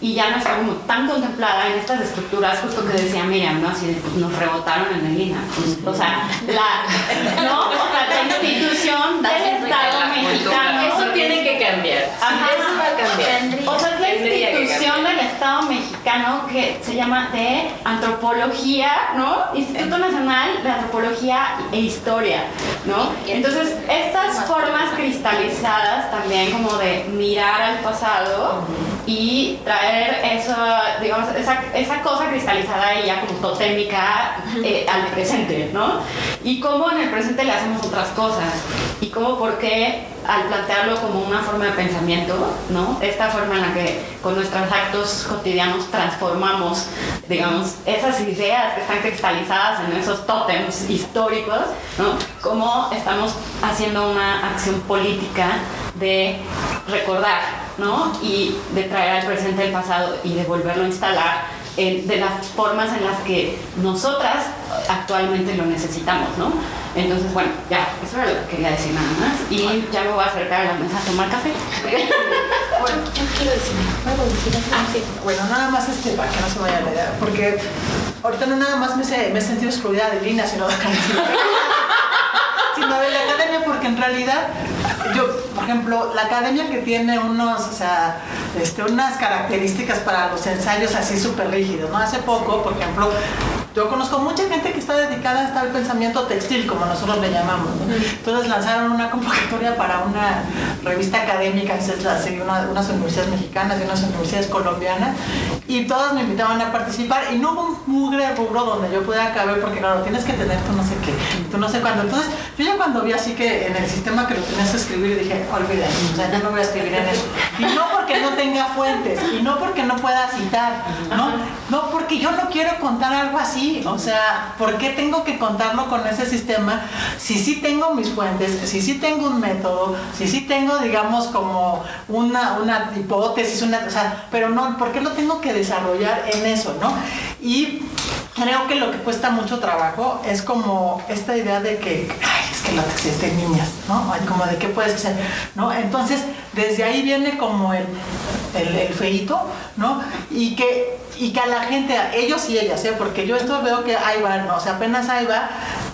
I: y ya no está como tan contemplada en estas estructuras, justo que decía Miriam, ¿no? Así de, pues, nos rebotaron en el INA. Pues, o sea, la, ¿no? o sea, la institución del Estado mexicano.
D: Eso tiene que cambiar.
I: Ajá.
D: Eso va a cambiar.
I: O sea, es la institución del Estado mexicano que se llama de Antropología, ¿no? Instituto Nacional de Antropología e Historia, ¿no? Entonces, estas formas cristalizadas también como de mirar al pasado y traer eso, digamos, esa, esa cosa cristalizada y ya como totémica eh, al presente, ¿no? Y cómo en el presente le hacemos otras cosas y cómo, por qué al plantearlo como una forma de pensamiento, ¿no? Esta forma en la que con nuestros actos cotidianos transformamos, digamos, esas ideas que están cristalizadas en esos tótems históricos, ¿no? Cómo estamos haciendo una acción política de recordar, ¿no? Y de traer al presente el pasado y de volverlo a instalar en- de las formas en las que nosotras actualmente lo necesitamos, ¿no? Entonces, bueno, ya, eso era lo que quería decir nada más. Y ya me voy a acercar a la mesa a tomar café. *laughs*
G: Bueno, yo quiero decir, ¿puedo decir?
E: Ah,
G: Bueno, nada más este, para que no se vaya la idea, porque ahorita no nada más me, he sentido excluida de Lina, sino de *laughs* sino de la academia, porque en realidad, yo, por ejemplo, la academia que tiene unos, o sea, este, unas características para los ensayos así súper rígidos, ¿no? Hace poco, por ejemplo, yo conozco mucha gente que está dedicada hasta al pensamiento textil, como nosotros le llamamos. ¿no? Entonces lanzaron una convocatoria para una revista académica, esa es la, sí, una- unas universidades mexicanas y unas universidades colombianas, y todas me invitaban a participar, y no hubo un mugre rubro donde yo pudiera caber, porque claro, tienes que tener tú no sé qué, tú no sé cuándo. Entonces, yo ya cuando vi así que en el sistema que lo tenías que escribir, dije, olviden, o sea, yo no voy a escribir en eso. Y no porque no tenga fuentes, y no porque no pueda citar, ¿no? No porque yo no quiero contar algo así, o sea, ¿por qué tengo que contarlo con ese sistema si sí tengo mis fuentes, si sí tengo un método, si sí tengo, digamos, como una, una hipótesis, una, o sea, pero no, ¿por qué lo tengo que desarrollar en eso, no? Y creo que lo que cuesta mucho trabajo es como esta idea de que, ay, es que la textil es de niñas, ¿no? Como de qué puedes hacer, ¿no? Entonces, desde ahí viene como el, el, feíto, ¿no? Y que, y que a la gente, a ellos y ellas, ¿eh? Porque yo esto veo que ahí va, ¿no? O sea, apenas ahí va,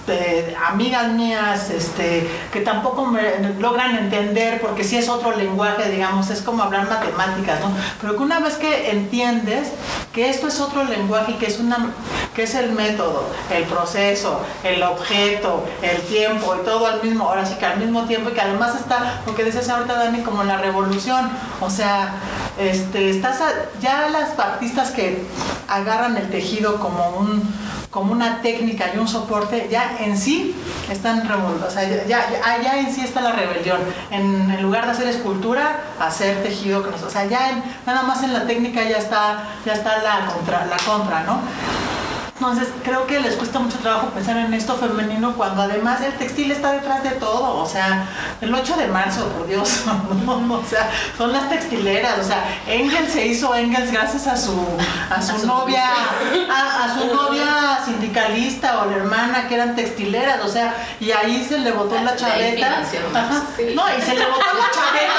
G: eh, amigas mías, este, que tampoco me logran entender, porque sí es otro lenguaje, digamos, es como hablar matemáticas, ¿no? Pero que una vez que entiendes que esto es otro lenguaje y que es una que es el método, el proceso, el objeto, el tiempo y todo al mismo, ahora sí que al mismo tiempo y que además está lo que decías ahorita Dani como la revolución, o sea, este, estás ya las artistas que agarran el tejido como un como una técnica y un soporte, ya en sí están revolucionando, o sea, ya, ya, ya en sí está la rebelión. En, lugar de hacer escultura, hacer tejido, o sea, ya nada más en la técnica ya está, ya está la contra, la contra, ¿no? Entonces, creo que les cuesta mucho trabajo pensar en esto femenino cuando además el textil está detrás de todo. O sea, el 8 de marzo, por Dios, *laughs* ¿no? o sea, son las textileras. O sea, Engels se hizo Engels gracias a su, a su, novia, *laughs* a, a su novia sindicalista o la hermana que eran textileras. O sea, y ahí se le botó la chaveta.
D: financiaron,
G: Ajá.
D: sí.
G: No, y se le botó la chaveta.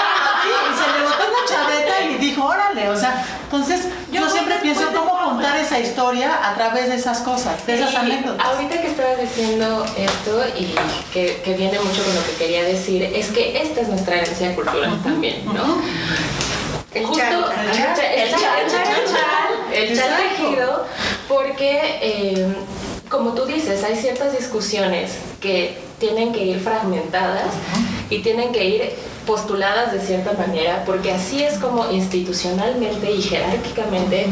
G: sí, y se le botó la chaveta y dijo, órale. O sea, entonces yo, siempre pienso cómo contar esa historia a través de esas cosas, de esas anécdotas.
D: Ahorita que estabas diciendo esto y que, que viene mucho con lo que quería decir, es que esta es nuestra herencia cultural también, ¿no?
G: El
D: Justo
G: chal, el chal,
D: el chal,
G: chal,
D: el chal, el chal, el chal
G: Exacto.
D: tejido, porque eh, como tú dices, hay ciertas discusiones que tienen que ir fragmentadas y tienen que ir postuladas de cierta manera, porque así es como institucionalmente y jerárquicamente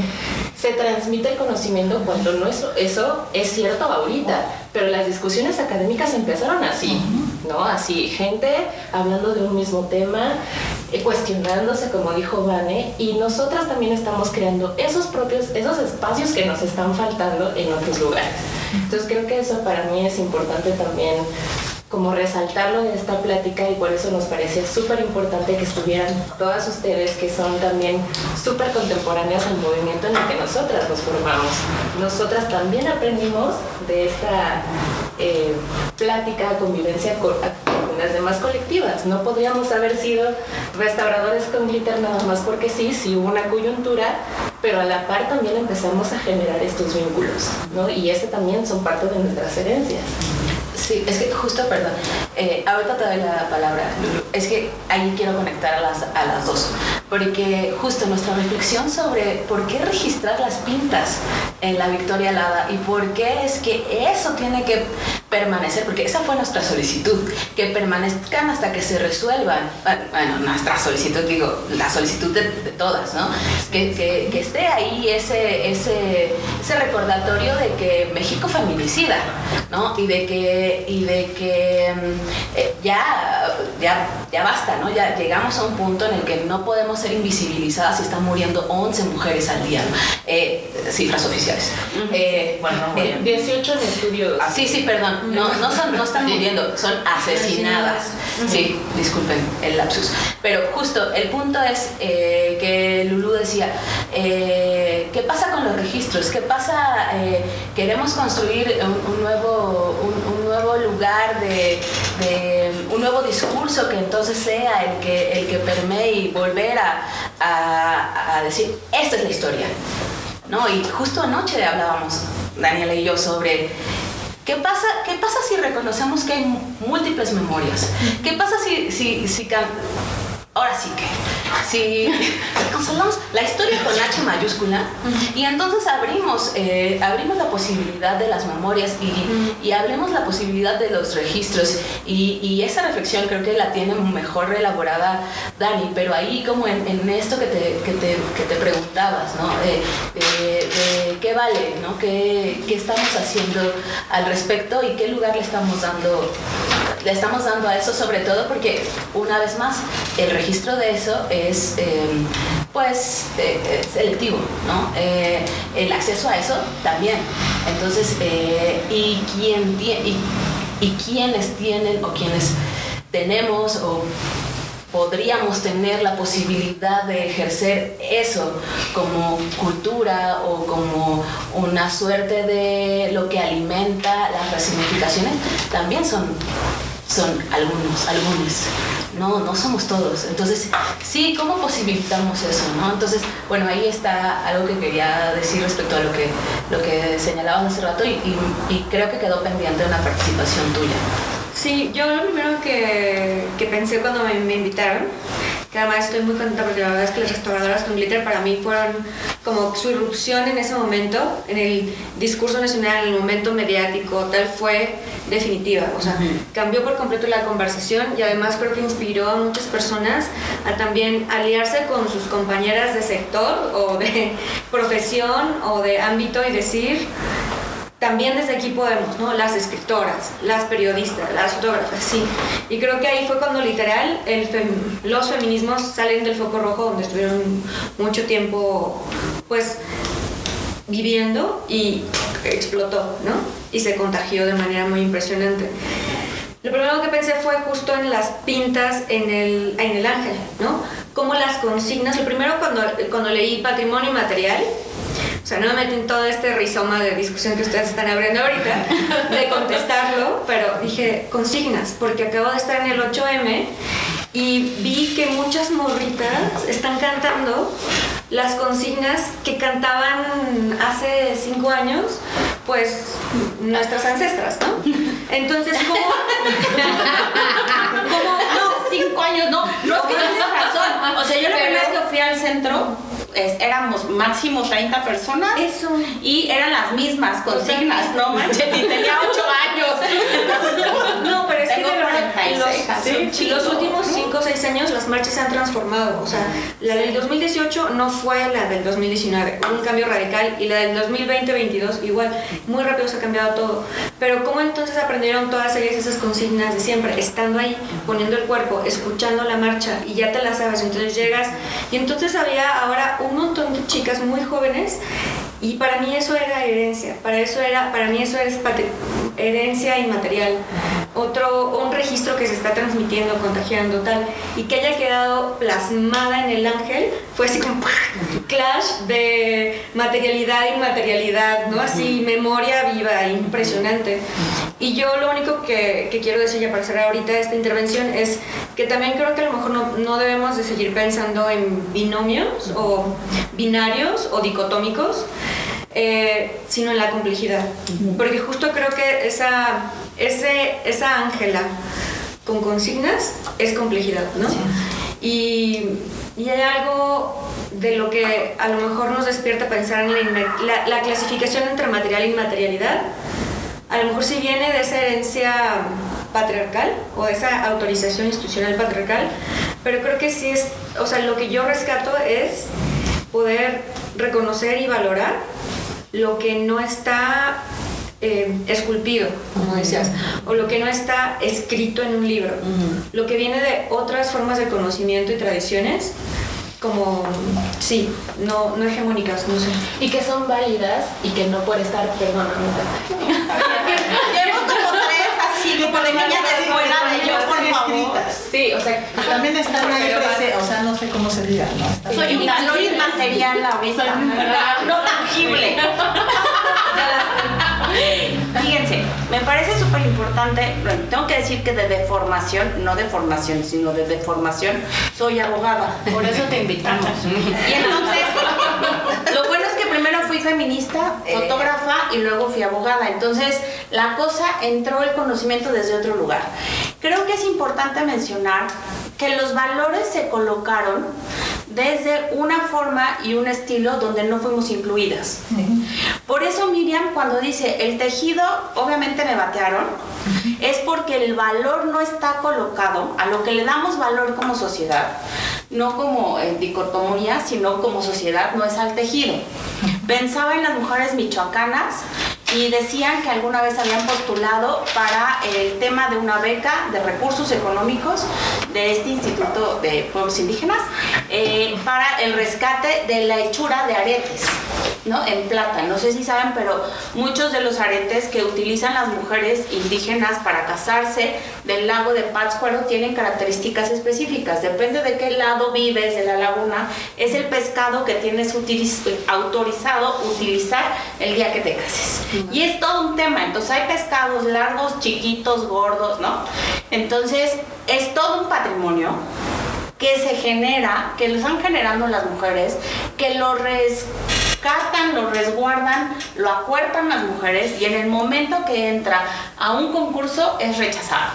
D: se transmite el conocimiento cuando no es, eso es cierto ahorita, pero las discusiones académicas empezaron así, ¿no? Así, gente hablando de un mismo tema, eh, cuestionándose, como dijo Vane, y nosotras también estamos creando esos propios, esos espacios que nos están faltando en otros lugares. Entonces creo que eso para mí es importante también como resaltarlo en esta plática y por eso nos parecía súper importante que estuvieran todas ustedes que son también súper contemporáneas al movimiento en el que nosotras nos formamos. Nosotras también aprendimos de esta eh, plática, convivencia con, con las demás colectivas. No podríamos haber sido restauradores con glitter nada más porque sí, sí hubo una coyuntura, pero a la par también empezamos a generar estos vínculos, ¿no? Y ese también son parte de nuestras herencias. Sí, es que justo, perdón, eh, ahorita te doy la palabra. Es que ahí quiero conectar a las, dos, porque justo nuestra reflexión sobre por qué registrar las pintas en la Victoria Alada y por qué es que eso tiene que permanecer, porque esa fue nuestra solicitud, que permanezcan hasta que se resuelvan, bueno, nuestra solicitud, digo, la solicitud de, todas, ¿no? Que, que, esté ahí ese, ese, ese recordatorio de que México feminicida, ¿no? Y de que, y de que eh, ya, ya, ya basta, ¿no? Ya llegamos a un punto en el que no podemos ser invisibilizadas si están muriendo 11 mujeres al día, ¿no? eh, cifras oficiales. Uh -huh. eh, bueno,
E: eh, 18 en estudios.
D: Ah, sí, sí, perdón, no, no, son, no están muriendo, son asesinadas. Sí, disculpen el lapsus. Pero justo, el punto es eh, que Lulu decía, eh, ¿qué pasa con los registros? ¿Qué pasa? Eh, queremos construir un, un nuevo, un, un, nuevo lugar de, de, un nuevo discurso que entonces sea el que, el que permee y volver a, a, a decir, esta es la historia. ¿No? Y justo anoche hablábamos, Daniela y yo, sobre ¿Qué pasa, ¿Qué pasa si reconocemos que hay múltiples memorias? ¿Qué pasa si, si, si ahora sí que si *laughs* consolamos la historia con H mayúscula y entonces abrimos eh, abrimos la posibilidad de las memorias y, y abrimos la posibilidad de los registros y, y, esa reflexión creo que la tiene mejor elaborada Dani pero ahí como en, en esto que te, que te, que te preguntabas ¿no? De, de, de, qué vale ¿no? ¿Qué, qué estamos haciendo al respecto y qué lugar le estamos dando le estamos dando a eso sobre todo porque una vez más el registro de eso es eh, pues eh, selectivo, ¿no? Eh, el acceso a eso también. Entonces, y, quién tiene, y, y quienes tienen o quienes tenemos o podríamos tener la posibilidad de ejercer eso como cultura o como una suerte de lo que alimenta las resignificaciones, también son, son algunos, algunos. No, no somos todos. Entonces, sí, ¿cómo posibilitamos eso? ¿no? Entonces, bueno, ahí está algo que quería decir respecto a lo que, lo que señalabas hace rato y, creo que quedó pendiente una participación tuya.
F: Sí, yo lo primero que, que pensé cuando me, me, invitaron, que además estoy muy contenta porque la verdad es que las restauradoras con glitter para mí fueron como su irrupción en ese momento, en el discurso nacional, en el momento mediático, tal fue definitiva. O sea, uh -huh. cambió por completo la conversación y además creo que inspiró a muchas personas a también aliarse con sus compañeras de sector o de *laughs* profesión o de ámbito y decir también desde aquí podemos, ¿no? Las escritoras, las periodistas, las fotógrafas, sí. Y creo que ahí fue cuando literal el los feminismos salen del foco rojo donde estuvieron mucho tiempo, pues, viviendo y explotó, ¿no? Y se contagió de manera muy impresionante. Lo primero que pensé fue justo en las pintas en el, en el ángel, ¿no? Cómo las consignas, lo primero cuando, cuando leí patrimonio material, o sea, no me metí en todo este rizoma de discusión que ustedes están abriendo ahorita, de contestarlo, pero dije consignas, porque acabo de estar en el 8M y vi que muchas morritas están cantando las consignas que cantaban hace cinco años, pues nuestras ancestras, ¿no? Entonces, ¿cómo? *laughs*
E: ¿Cómo? No, cinco años, no, no, tienes razón. O sea, yo la primera vez que fui al centro, es, éramos máximo 30 personas.
F: Eso.
E: Y eran las mismas consignas, no manches, y tenía 8 años. *laughs*
F: no, pero es que de verdad, los, sí, los últimos 5 o 6 años las marchas se han transformado. O sea, la del 2018 no fue la del 2019, hubo un cambio radical, y la del 2020-22 igual, muy rápido se ha cambiado todo. Pero ¿cómo entonces aprendieron todas ellas esas consignas de siempre? Estando ahí, poniendo el cuerpo, escuchando la marcha, y ya te la sabes, entonces llegas, y entonces había ahora un montón de chicas muy jóvenes y para mí eso era herencia, para eso era, para mí eso era herencia inmaterial. Otro, un registro que se está transmitiendo, contagiando, tal, y que haya quedado plasmada en el ángel, fue así como *laughs* clash de materialidad y inmaterialidad, ¿no? Así, memoria viva, impresionante. Y yo lo único que, que quiero decir ya para cerrar ahorita esta intervención es que también creo que a lo mejor no, no debemos de seguir pensando en binomios o binarios o dicotómicos, eh, sino en la complejidad. Porque justo creo que esa, ese, esa ángela con consignas es complejidad, ¿no? Y, y hay algo de lo que a lo mejor nos despierta pensar en la, la, la clasificación entre material e inmaterialidad. A lo mejor si viene de esa herencia patriarcal o de esa autorización institucional patriarcal, pero creo que sí es, o sea, lo que yo rescato es poder reconocer y valorar lo que no está eh, esculpido, como decías, o lo que no está escrito en un libro, lo que viene de otras formas de conocimiento y tradiciones, como, sí, no, no hegemónicas, no sé.
I: Y que son válidas y que no por estar, perdón, *laughs*
E: Llevo como tres así, de niña de escuela de yo, por favor.
I: Sí, o sea,
G: También están ahí, o sea, no sé cómo se diga, ¿no?
E: Soy valor inmaterial ahorita, no tangible. *laughs* Me parece súper importante, bueno, tengo que decir que de deformación, no de formación, sino de deformación, soy abogada.
I: por eso te invitamos. *laughs*
E: Y entonces, lo bueno es que primero fui feminista, fotógrafa y luego fui abogada. Entonces, la cosa entró el conocimiento desde otro lugar. Creo que es importante mencionar que los valores se colocaron desde una forma y un estilo donde no fuimos incluidas. Por eso Miriam cuando dice el tejido, obviamente me batearon, es porque el valor no está colocado a lo que le damos valor como sociedad, no como en dicotomía, sino como sociedad, no es al tejido. Pensaba en las mujeres michoacanas y decían que alguna vez habían postulado para el tema de una beca de recursos económicos de este Instituto de Pueblos Indígenas eh, para el rescate de la hechura de aretes, ¿no? En plata. No sé si saben, pero muchos de los aretes que utilizan las mujeres indígenas para casarse del lago de Pátzcuaro tienen características específicas. Depende de qué lado vives de la laguna, es el pescado que tienes autorizado utilizar el día que te cases. Y es todo un tema. Entonces hay pescados largos, chiquitos, gordos, ¿no? Entonces es todo un patrimonio que se genera, que lo están generando las mujeres, que lo rescatan, lo resguardan, lo acuerpan las mujeres y en el momento que entra a un concurso es rechazado.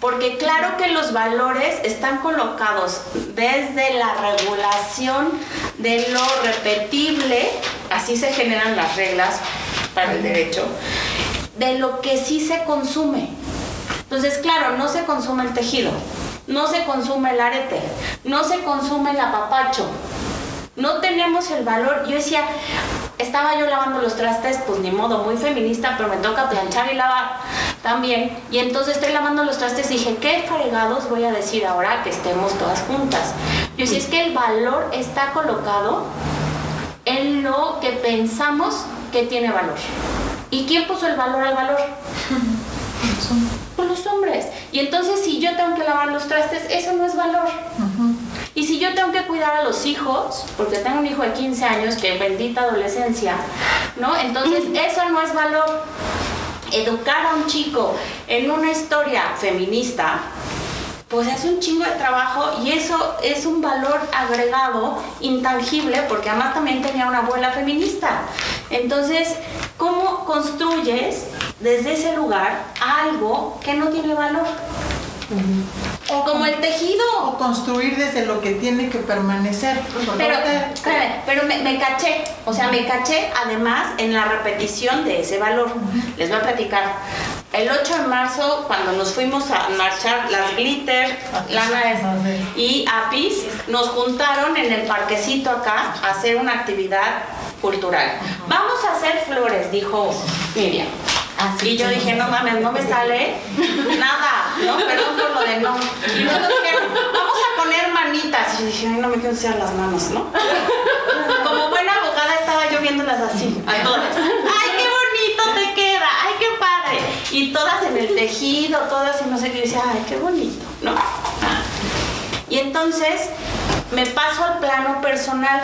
E: Porque claro que los valores están colocados desde la regulación de lo repetible, así se generan las reglas el derecho, de lo que sí se consume. Entonces, claro, no se consume el tejido, no se consume el arete, no se consume el apapacho. No tenemos el valor. Yo decía, estaba yo lavando los trastes, pues ni modo, muy feminista, pero me toca planchar y lavar también. Y entonces estoy lavando los trastes y dije, ¿qué fregados voy a decir ahora que estemos todas juntas? Yo decía, es que el valor está colocado en lo que pensamos que tiene valor. ¿Y quién puso el valor al valor? *laughs* Pues los hombres. Y entonces si yo tengo que lavar los trastes, eso no es valor. Y si yo tengo que cuidar a los hijos, porque tengo un hijo de 15 años que bendita adolescencia, ¿no? Entonces eso no es valor. Educar a un chico en una historia feminista, pues es un chingo de trabajo y eso es un valor agregado intangible porque además también tenía una abuela feminista. Entonces, ¿cómo construyes desde ese lugar algo que no tiene valor?
G: O
E: Como el tejido.
G: O construir desde lo que tiene que permanecer. Porque
E: Pero, espérame, pero me, me caché, o sea, me caché además en la repetición de ese valor. Les voy a platicar. El 8 de marzo, cuando nos fuimos a marchar las Glitter, Lana y Apis, nos juntaron en el parquecito acá a hacer una actividad cultural. Vamos a hacer flores, dijo Miriam. y yo dije, no mames, no me sale nada, ¿no? Perdón por lo de no. Y luego dijeron, vamos a poner manitas. Y dije, ay, no me quiero ensuciar las manos, ¿no? Como buena abogada estaba yo viéndolas así, a todas. *laughs* ¡Ay, Y todas en el tejido, todo así, no sé qué, y decía, ay, qué bonito, ¿no? Y entonces me paso al plano personal.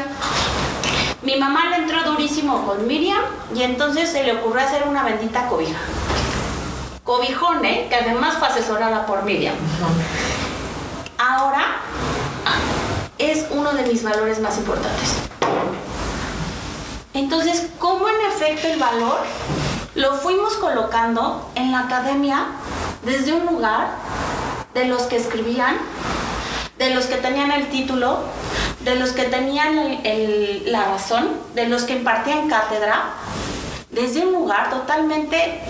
E: Mi mamá le entró durísimo con Miriam y entonces se le ocurrió hacer una bendita cobija. Cobijón, ¿eh? que además fue asesorada por Miriam. Ahora es uno de mis valores más importantes. Entonces, ¿cómo en efecto el valor lo fuimos colocando en la academia desde un lugar de los que escribían, de los que tenían el título, de los que tenían la razón, de los que impartían cátedra, desde un lugar totalmente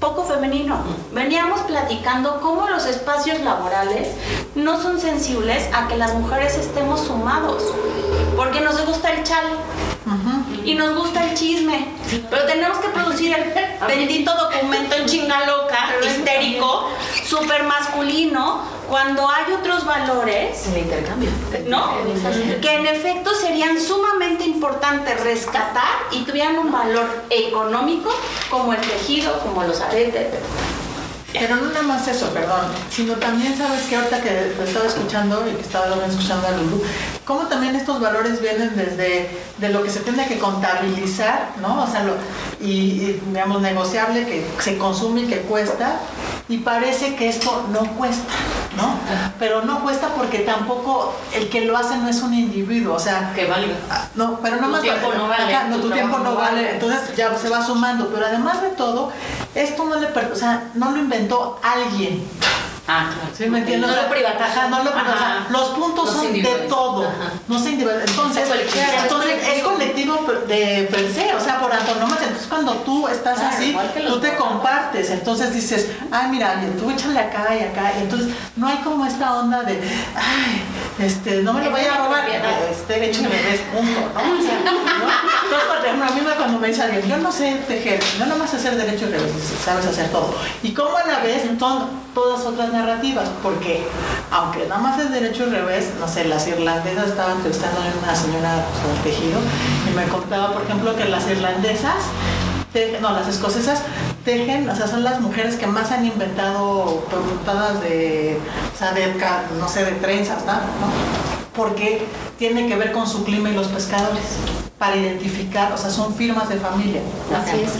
E: poco femenino. Veníamos platicando cómo los espacios laborales no son sensibles a que las mujeres estemos sumados, porque nos gusta el chal y nos gusta el chisme, pero tenemos que producir el bendito documento en chinga loca, histérico, súper masculino, cuando hay otros valores
J: El intercambio.
E: ¿no? Que en efecto serían sumamente importantes rescatar y tuvieran un valor económico como el tejido, como los aretes.
G: Pero no nada más eso, perdón, sino también sabes que ahorita que lo estaba escuchando y que estaba escuchando a Lulu, cómo también estos valores vienen desde de lo que se tiene que contabilizar, ¿no? O sea, lo, y, y, digamos negociable que se consume y que cuesta, y parece que esto no cuesta, ¿no? Pero no cuesta porque tampoco el que lo hace no es un individuo, o sea,
H: Que valga.
G: Ah, No, pero
H: Tu
G: más
H: tiempo no vale,
G: ajá, no,
H: tu
G: tu tiempo no vale,
H: vale.
G: entonces ya se va sumando, pero además de todo, esto no le, o sea, no lo inventó alguien.
H: Ah, claro.
G: ¿Sí me entiendes?
J: No lo privatiza.
G: Ajá, no lo privatiza.
H: Ajá.
G: Los puntos son de todo.
H: Ajá.
G: No se individualiza. Entonces,
J: Es colectivo.
G: entonces
J: Es
G: colectivo de per se, o sea, por antonomasia. Entonces, cuando tú estás
J: Claro,
G: así, tú te compartes. Entonces dices, ay, mira, tú échale acá y acá. Entonces, no hay como esta onda de, ay, este, no me lo
J: de
G: a robar.
J: propiedad.
G: Es derecho que me des punto, ¿no? O sea, ¿no? Entonces, por ejemplo, a mí me- cuando me dice alguien, yo no sé tejer, no nada más hacer derecho y revés, sabes hacer todo. Y cómo a la vez son todas otras narrativas, porque aunque nada más es derecho y revés, no sé, las irlandesas estaban entrevistando a una señora sobre tejido y me contaba, por ejemplo, que las irlandesas, no, las escocesas tejen, o sea, son las mujeres que más han inventado puntadas de, o sea, de, no sé, de trenzas, ¿no? Porque tiene que ver con su clima y los pescadores, para identificar, o sea, son firmas de familia.
H: Así es.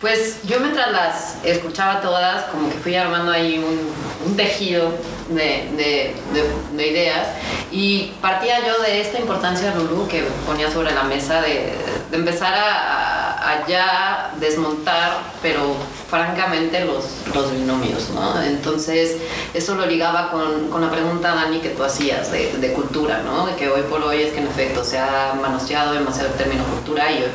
H: Pues yo mientras las escuchaba todas, como que fui armando ahí un, un tejido de, de- de- de ideas y partía yo de esta importancia, Lulu, que ponía sobre la mesa de, empezar a, ya desmontar, pero francamente los, los binomios, ¿no? Entonces, eso lo ligaba con, con la pregunta, Dani, que tú hacías de, cultura, ¿no? Que hoy por hoy es que en efecto se ha manoseado demasiado el término cultura y hoy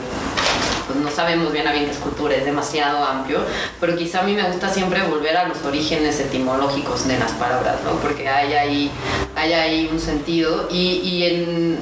H: pues no sabemos bien a bien qué es cultura, es demasiado amplio, pero quizá a mí me gusta siempre volver a los orígenes etimológicos de las palabras, ¿no? Porque hay ahí, hay ahí un sentido y, y en,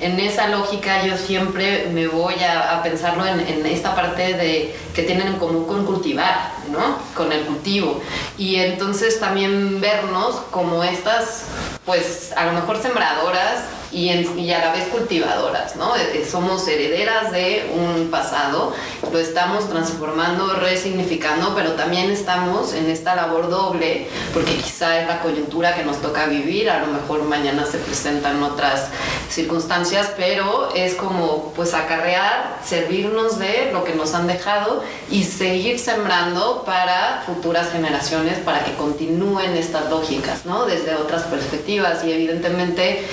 H: en esa lógica yo siempre me voy a, a pensarlo en, en esta parte de que tienen en común con cultivar, ¿no? Con el cultivo. Y entonces también vernos como estas, pues a lo mejor sembradoras y, en- y a la vez cultivadoras, ¿no? Somos herederas de un pasado, lo estamos transformando, resignificando, pero también estamos en esta labor doble, porque quizá es la coyuntura que nos toca vivir, a lo mejor mañana se presentan otras circunstancias, pero es como pues acarrear, servirnos de lo que nos han dejado y seguir sembrando para futuras generaciones, para que continúen estas lógicas, ¿no? Desde otras perspectivas y evidentemente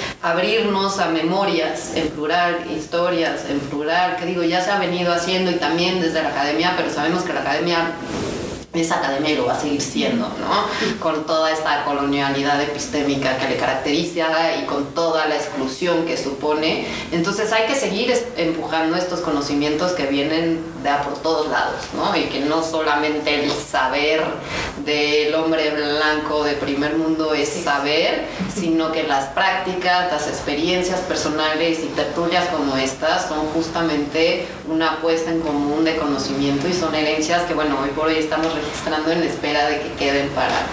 H: a memorias en plural, historias en plural, que digo, ya se ha venido haciendo y también desde la academia, pero sabemos que la academia es academia y lo va a seguir siendo, ¿no? Con toda esta colonialidad epistémica que le caracteriza y con toda la exclusión que supone. Entonces hay que seguir empujando estos conocimientos que vienen de a por todos lados, ¿no? Y que no solamente el saber del hombre blanco de primer mundo es saber, sino que las prácticas, las experiencias personales y tertulias como estas son justamente una puesta en común de conocimiento y son herencias que, bueno, hoy por hoy estamos registrando en espera de que queden para,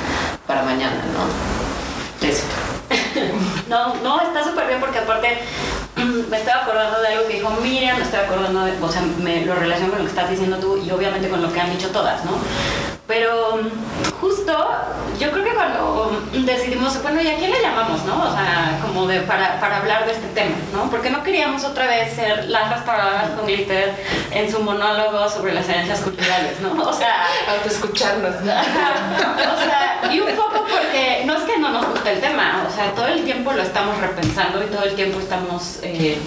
H: para mañana, ¿no? Eso.
E: No, no, está súper bien porque aparte *clears throat* me estaba acordando de algo que dijo Miriam, me estaba acordando de, o sea, me lo relaciono con lo que estás diciendo tú y obviamente con lo que han dicho todas, ¿no?
I: Pero justo, yo creo que cuando decidimos, bueno, ¿y a quién le llamamos, no? O sea, como de, para, para hablar de este tema, ¿no? Porque no queríamos otra vez ser las restauradoras con glitter en su monólogo sobre las herencias culturales, ¿no? O sea, *laughs*
J: autoescucharnos.
I: o sea, y un poco porque no es que no nos guste el tema, o sea, todo el tiempo lo estamos repensando y todo el tiempo estamos eh,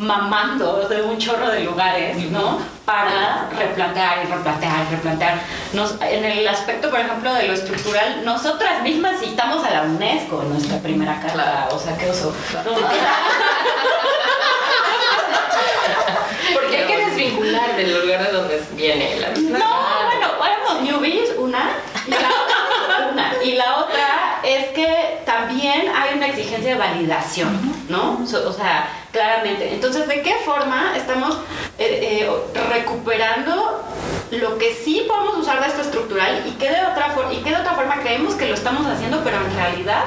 I: mamando de un chorro de lugares, ¿no? Para replantear y replantear y replantear. Nos, en el aspecto, por ejemplo, de lo estructural, nosotras mismas citamos a la UNESCO en nuestra primera carta, o sea, qué oso. No, o sea, *laughs*
J: Porque hay que desvincular del lugar de donde viene la.
I: No, bueno, éramos newbies, una, y la otra, una. Y la otra es que también hay una exigencia de validación, ¿no? O sea, claramente. Entonces, ¿de qué forma estamos eh, eh, recuperando lo que sí podemos usar de esto estructural y qué de otra forma y qué de otra forma creemos que lo estamos haciendo, pero en realidad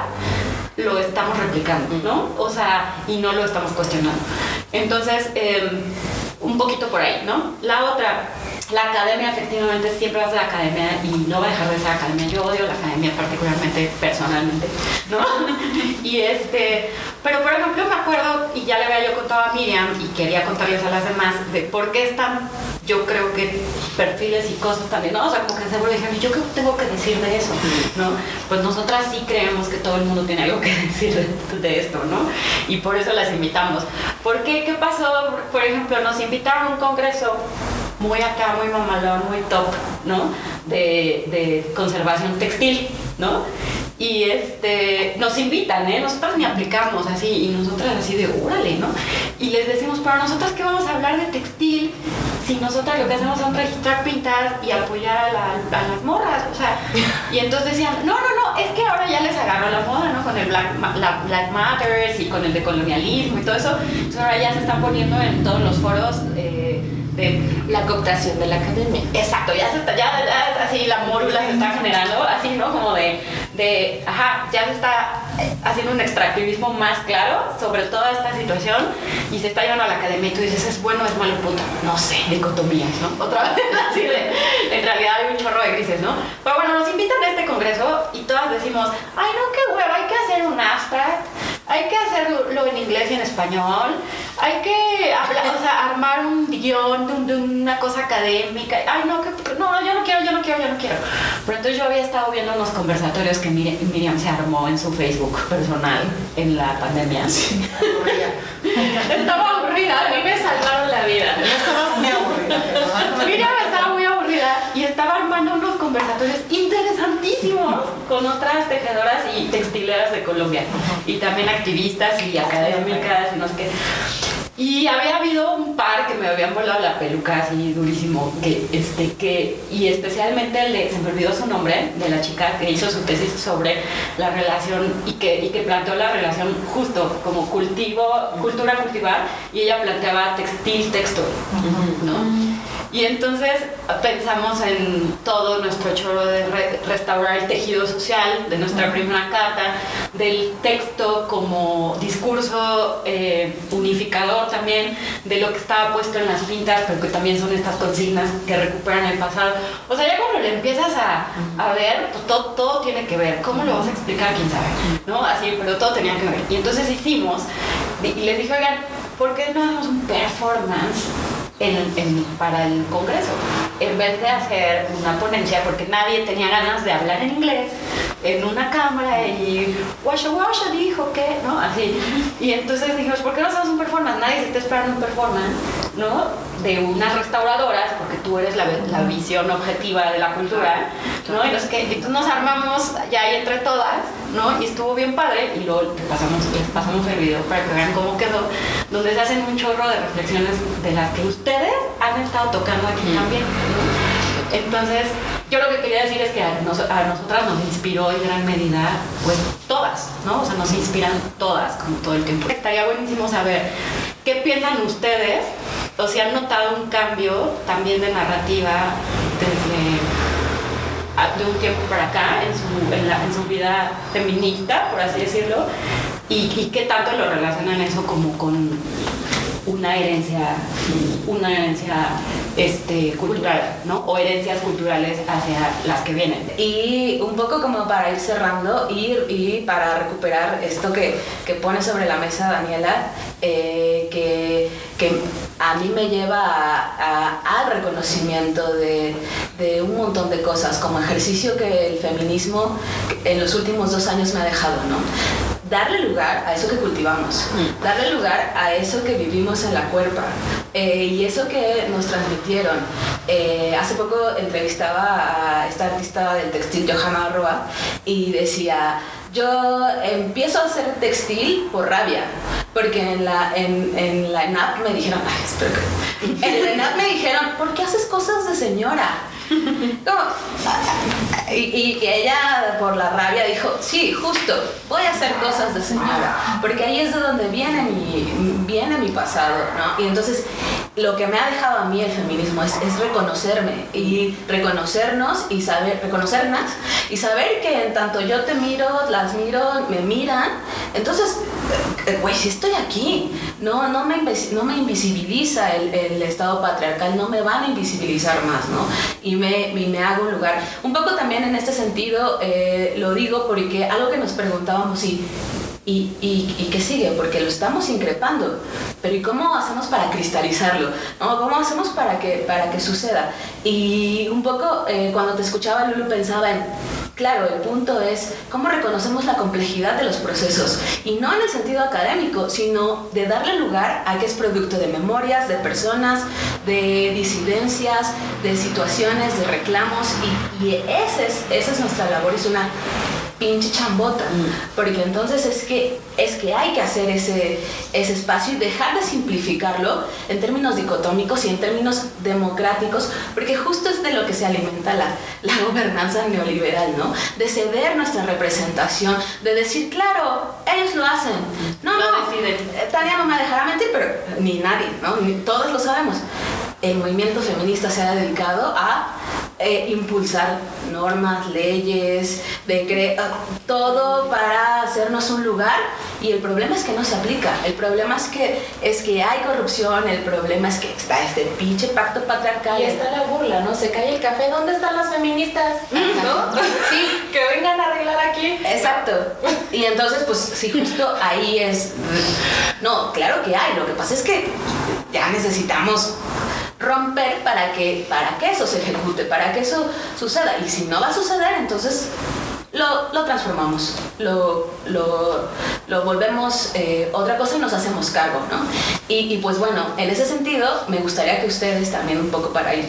I: lo estamos replicando, ¿no? O sea, y no lo estamos cuestionando. Entonces, eh, un poquito por ahí, ¿no? La otra, la academia efectivamente siempre va a ser academia y no va a dejar de ser academia. Yo odio la academia particularmente, personalmente, ¿no? *laughs* y este, pero por ejemplo me acuerdo, y ya le había yo contado a Miriam y quería contarles a las demás de por qué están, yo creo que perfiles y cosas también, ¿no? O sea, como que se vuelve dijeron, ¿yo qué tengo que decir de eso? ¿No? Pues nosotras sí creemos que todo el mundo tiene algo que *laughs* decir de, de esto, ¿no? Y por eso las invitamos. ¿Por qué? ¿Qué pasó? Por ejemplo, nos invitaron a un congreso muy acá, muy mamalón, muy top, ¿no? De, de conservación textil, ¿no? Y este, nos invitan, ¿eh? Nosotras ni aplicamos así, y nosotras así de, órale, ¿no? Y les decimos, pero nosotras qué vamos a hablar de textil si nosotras lo que hacemos es registrar pintar y apoyar a, la- a las morras, o sea, y entonces decían, no, no, no, es que ahora ya les agarró la moda, ¿no? Con el Black, Black Matters y con el decolonialismo y todo eso, entonces ahora ya se están poniendo en todos los foros eh, de
J: La cooptación de la academia.
I: Exacto, ya se está, ya, ya así la mórula se está generando, así, ¿no? Como de, de, ajá, ya se está haciendo un extractivismo más claro sobre toda esta situación y se está llevando a la academia y tú dices, ¿es bueno es malo puta? No sé, dicotomías, ¿no? Otra vez *laughs* así de, en realidad hay un chorro de grises, ¿no? Pero bueno, nos invitan a este congreso y todas decimos, ay no, qué huevo, hay que hacer un abstract, hay que hacerlo en inglés y en español, hay que hablar, o sea, armar un guion de, un- de una cosa académica. Ay, no, que, no, yo no quiero, yo no quiero, yo no quiero. Pero entonces yo había estado viendo unos conversatorios que Miriam, Miriam se armó en su Facebook personal en la pandemia. Estaba aburrida, a mí me salvaron la vida.
G: Yo estaba muy aburrida.
I: Miriam estaba muy aburrida y estaba armando unos conversatorios interesantísimos con otras tejedoras y textileras de Colombia y también activistas y académicas y no sé qué. Y había habido un par que me habían volado la peluca así durísimo, que, este, que, y especialmente el de, se me olvidó su nombre, de la chica que hizo su tesis sobre la relación y que, y que planteó la relación justo como cultivo, cultura cultivar, y ella planteaba textil, texto, ¿no? Y entonces pensamos en todo nuestro chorro de re- restaurar el tejido social de nuestra primera carta, del texto como discurso eh, unificador también, de lo que estaba puesto en las pintas, pero que también son estas consignas que recuperan el pasado. O sea, ya cuando le empiezas a, a ver, pues todo, todo tiene que ver. ¿Cómo lo vas a explicar? ¿Quién sabe? ¿No? Así, pero todo tenía que ver. Y entonces hicimos, y les dije, oigan, ¿por qué no hacemos un performance? En- en- para el Congreso, en vez de hacer una ponencia, porque nadie tenía ganas de hablar en inglés en una cámara y Washa Washa dijo que, ¿no? Así. Y entonces dijimos, ¿por qué no hacemos un performance? Nadie se está esperando un performance, ¿no? De unas restauradoras, porque tú eres la, la visión objetiva de la cultura, ¿no? Y no sé qué. Entonces nos armamos ya ahí entre todas, ¿no? Y estuvo bien padre. Y luego te pasamos, les pasamos el video para que vean cómo quedó, donde se hacen un chorro de reflexiones de las que ustedes han estado tocando aquí también, ¿no? Entonces, yo lo que quería decir es que a, nos- a nosotras nos inspiró en gran medida, pues todas, ¿no? O sea, nos inspiran todas, como todo el tiempo. Estaría buenísimo saber qué piensan ustedes, o si han notado un cambio también de narrativa desde a- de un tiempo para acá en su, en la- en su vida feminista, por así decirlo, y qué tanto lo relacionan eso como con una herencia, una herencia este, cultural, ¿no? O herencias culturales hacia las que vienen.
D: Y un poco como para ir cerrando y, y para recuperar esto que, que pone sobre la mesa Daniela, eh, que, que a mí me lleva al reconocimiento de, de un montón de cosas, como ejercicio que el feminismo en los últimos dos años me ha dejado, ¿no? Darle lugar a eso que cultivamos, darle lugar a eso que vivimos en la cuerpa eh, y eso que nos transmitieron. Eh, hace poco entrevistaba a esta artista del textil, Johanna Roa, y decía, yo empiezo a hacer textil por rabia, porque en la, en, en la ENAP me dijeron, ay, espera que- en la ENAP me dijeron, ¿por qué haces cosas de señora? *laughs* Como, y, y- y ella por la rabia dijo, sí, justo, voy a hacer cosas de señora, porque ahí es de donde viene mi, viene mi pasado, ¿no? Y entonces lo que me ha dejado a mí el feminismo es, es reconocerme y reconocernos y saber, reconocernos y saber que en tanto yo te miro, las miro, me miran, entonces, eh, güey, si estoy aquí, no, no, me, no me invisibiliza el, el Estado patriarcal, no me van a invisibilizar más, ¿no? Y me, me hago un lugar. Un poco también en este sentido eh, lo digo porque algo que nos preguntábamos y ¿Y, qué sigue? Porque lo estamos increpando. Pero ¿y cómo hacemos para cristalizarlo? ¿Cómo hacemos para que, para que suceda? Y un poco eh, cuando te escuchaba, Lulu, pensaba en, claro, el punto es cómo reconocemos la complejidad de los procesos. Y no en el sentido académico, sino de darle lugar a que es producto de memorias, de personas, de disidencias, de situaciones, de reclamos. Y, ese es, esa es nuestra labor, es una pinche chambota, porque entonces es que, es que hay que hacer ese, ese espacio y dejar de simplificarlo en términos dicotómicos y en términos democráticos, porque justo es de lo que se alimenta la, la gobernanza neoliberal, ¿no? De ceder nuestra representación, de decir, claro, ellos lo hacen. No,
I: Lo
D: no,
I: deciden.
D: eh, Tania no me dejará mentir, pero ni nadie, ¿no? Ni- todos lo sabemos. El movimiento feminista se ha dedicado a eh, impulsar normas, leyes, decre- ah, todo para hacernos un lugar y el problema es que no se aplica. El problema es que, es que hay corrupción, el problema es que está este pinche pacto patriarcal.
J: Y está la burla, ¿no? Se cae el café. ¿Dónde están las feministas? *laughs* ¿No?
D: Sí,
J: Que vengan a arreglar aquí.
D: Exacto. Y entonces, pues sí, justo ahí es... No, claro que hay. Lo que pasa es que ya necesitamos romper para que, para que eso se ejecute, para que eso suceda. Y si no va a suceder, entonces lo, lo transformamos, lo, lo, volvemos eh, otra cosa y nos hacemos cargo, ¿no? Y, y, pues bueno, en ese sentido, me gustaría que ustedes también un poco para ir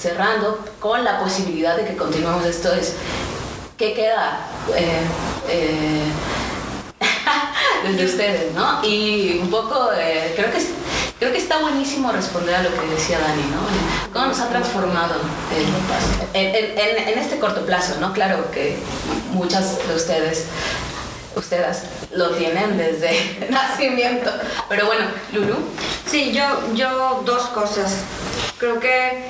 D: cerrando con la posibilidad de que continuemos esto es, ¿qué queda? Eh, eh, desde ustedes, ¿no? Y un poco, eh, creo, que, creo que está buenísimo responder a lo que decía Dani, ¿no? ¿Cómo nos ha transformado en, en- en- en este corto plazo, ¿no? Claro que muchas de ustedes, ustedes lo tienen desde *laughs* nacimiento. Pero bueno, Lulu,
F: Sí, yo, yo dos cosas. Creo que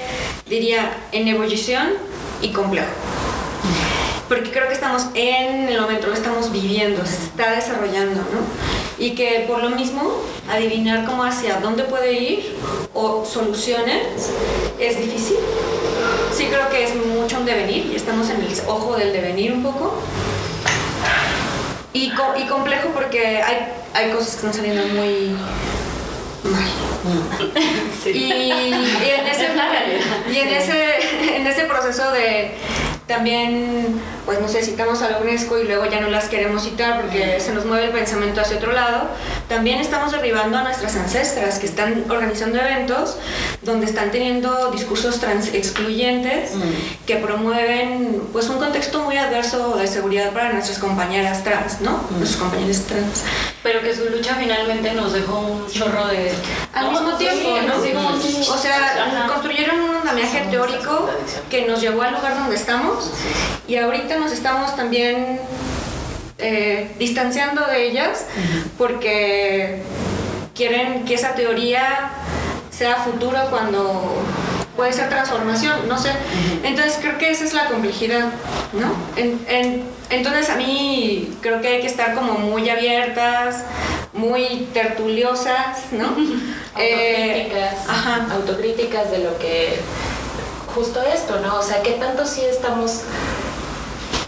F: diría en ebullición y complejo. Porque creo que estamos en el momento, lo estamos viviendo, se está desarrollando, ¿no? Y que por lo mismo, adivinar cómo hacia dónde puede ir o soluciones es difícil. Sí creo que es mucho un devenir y estamos en el ojo del devenir un poco. Y, co- y complejo porque hay, hay cosas que están saliendo muy mal. *laughs* Y, y en ese,
I: Es la realidad.
F: y en ese, en ese proceso de también, pues no sé, citamos a la UNESCO y luego ya no las queremos citar porque se nos mueve el pensamiento hacia otro lado, también estamos derribando a nuestras ancestras que están organizando eventos donde están teniendo discursos trans excluyentes que promueven pues un contexto muy adverso de seguridad para nuestras compañeras trans, ¿no? Nuestros compañeros trans.
I: Pero que su lucha finalmente nos dejó un chorro de...
F: Al mismo tiempo, ¿no?
I: sí.
F: O sea,
I: Ajá.
F: construyeron un andamiaje teórico que nos llevó al lugar donde estamos y ahorita nos estamos también eh, distanciando de ellas porque quieren que esa teoría sea futuro cuando puede ser transformación, no sé. Entonces creo que esa es la complejidad, ¿no? En- en- entonces a mí creo que hay que estar como muy abiertas muy tertuliosas, ¿no? *laughs* Eh,
J: autocríticas,
F: ajá.
J: autocríticas de lo que justo esto, ¿no? O sea, qué tanto sí estamos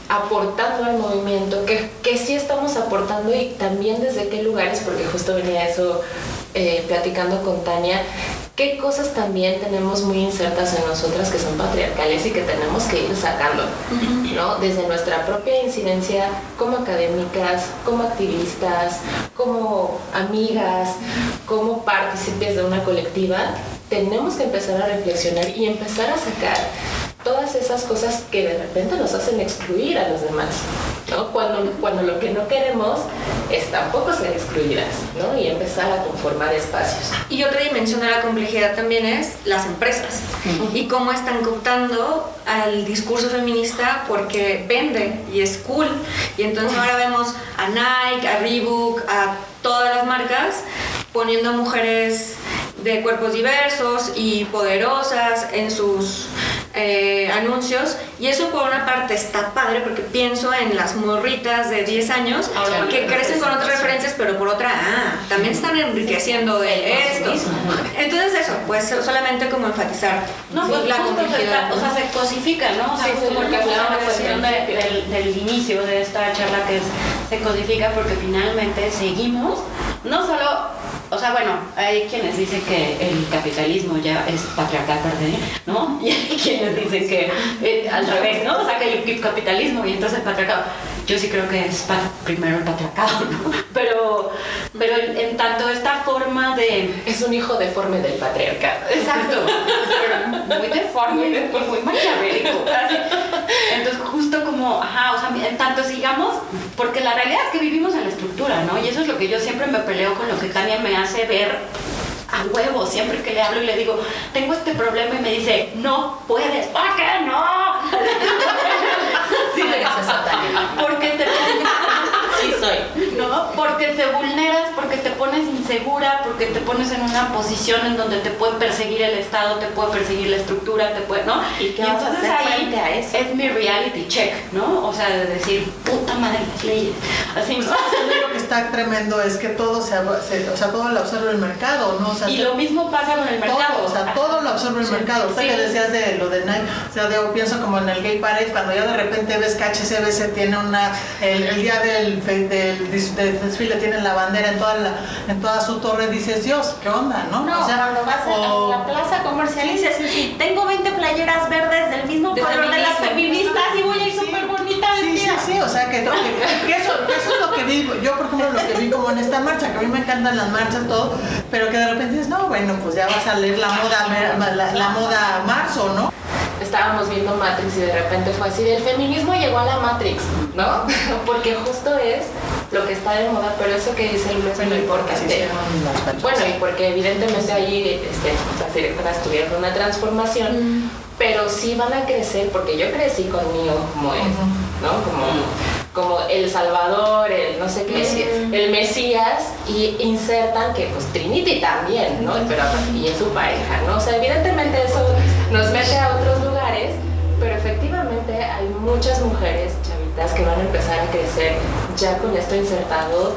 J: aportando al movimiento, qué, qué sí estamos aportando y también desde qué lugares, porque justo venía eso eh, platicando con Tania, qué cosas también tenemos muy insertas en nosotras que son patriarcales y que tenemos que ir sacando, ¿no? Desde nuestra propia incidencia como académicas, como activistas, como amigas, como partícipes de una colectiva, tenemos que empezar a reflexionar y empezar a sacar todas esas cosas que de repente nos hacen excluir a los demás, ¿no? Cuando, cuando lo que no queremos es tampoco ser excluidas, ¿no? Y empezar a conformar espacios.
F: Y otra dimensión de la complejidad también es las empresas y cómo están cooptando al discurso feminista porque vende y es cool. Y entonces ahora vemos a Nike, a Reebok, a todas las marcas poniendo mujeres de cuerpos diversos y poderosas en sus eh, anuncios y eso por una parte está padre porque pienso en las morritas de 10 años
J: Ahora,
F: que crecen con otras referencias pero por otra, ah, también están enriqueciendo de esto. Entonces eso, pues solamente como enfatizar
E: No, pues
F: la complejidad.
E: o sea, se cosifica, ¿no? O sea,
J: Sí, sí,
E: como
J: lo que
E: que
J: hablábamos
E: la cuestión de- del, del inicio de esta charla que es, se codifica porque finalmente seguimos, no solo, o sea, bueno, hay quienes dicen que el capitalismo ya es patriarcal, perdón, ¿no? *laughs* Y hay quienes dicen que eh, al revés, ¿no? O sea, que el capitalismo y entonces el patriarcado. Yo sí creo que es primero el patriarcado, ¿no? Pero, pero en, en tanto esta forma de
J: Es un hijo deforme del patriarcado.
E: Exacto, pero muy deforme, muy, muy maquiavélico. así. Entonces, justo como, ajá, o sea, en tanto sigamos, porque la realidad es que vivimos en la estructura, ¿no? Y eso es lo que yo siempre me peleo con lo que Tania me hace ver a huevo, siempre que le hablo y le digo, tengo este problema y me dice, no puedes, ¿por qué no?
D: Sí, eres esa, Tania.
E: Porque te
D: Sí,
E: ¿no? Porque te vulneras, porque te pones insegura, porque te pones en una posición en donde te puede perseguir el Estado, te puede perseguir la estructura, te puede, ¿no?
D: ¿Y qué vas a
E: entonces
D: hacer
E: ahí
D: a eso?
E: Es mi reality check, ¿no? O sea, de decir, puta madre las leyes. Así, ¿no?
G: Lo que está tremendo es que todo se, se- o sea, todo lo absorbe el mercado, ¿no? O sea,
E: Y lo mismo pasa con el mercado.
G: Todo, o sea, todo lo absorbe el mercado. Usted
E: Sí.
G: que decías de lo de Nike, o sea, yo pienso como en el Gay Parade, cuando ya de repente ves que HCBC tiene una, el, el día del, del del desfile tienen la bandera en toda, la, en toda su torre, dices, Dios, ¿qué onda, no?
E: No,
G: o sea,
E: cuando vas a
G: o-
E: la plaza comercial y dices, tengo 20 playeras verdes del mismo
F: De
E: color de las feministas y voy a ir
G: Sí.
E: súper bonita
G: Sí, sí, sí, o sea, que, que- que eso, que eso es lo que vi, yo por ejemplo lo que vi como en esta marcha, que a mí me encantan las marchas, todo, pero que de repente dices, no, bueno, pues ya va a salir la moda, la, la moda marzo, ¿no?
J: Estábamos viendo Matrix y de repente fue así, el feminismo llegó a la Matrix, ¿no? *laughs* Porque justo es lo que está de moda, pero eso que dice Luis es muy importante. Bueno, y porque evidentemente allí este, las directoras tuvieron una transformación, pero sí van a crecer, porque yo crecí con Neo como es, ¿no? Como, como el Salvador, el no sé qué, el Mesías, y insertan que pues Trinity también, ¿no? Pero, y es su pareja, ¿no? O sea, evidentemente eso nos mete a otros lugares, pero efectivamente hay muchas mujeres chavitas que van a empezar a crecer ya con esto insertado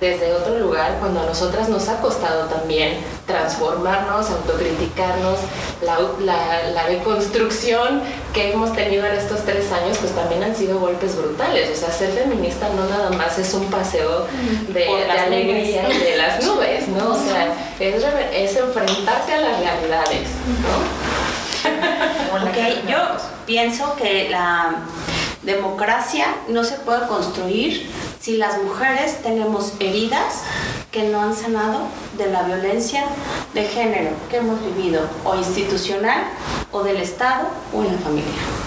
J: desde otro lugar, cuando a nosotras nos ha costado también transformarnos, autocriticarnos, la, la, la deconstrucción que hemos tenido en estos tres años, pues también han sido golpes brutales. O sea, ser feminista no nada más es un paseo de, de alegría y de las nubes, ¿no? O sea, es enfrentarte a las realidades, ¿no?
E: Ok, yo pienso que la democracia no se puede construir si las mujeres tenemos heridas que no han sanado de la violencia de género que hemos vivido, o institucional, o del Estado, o en la familia.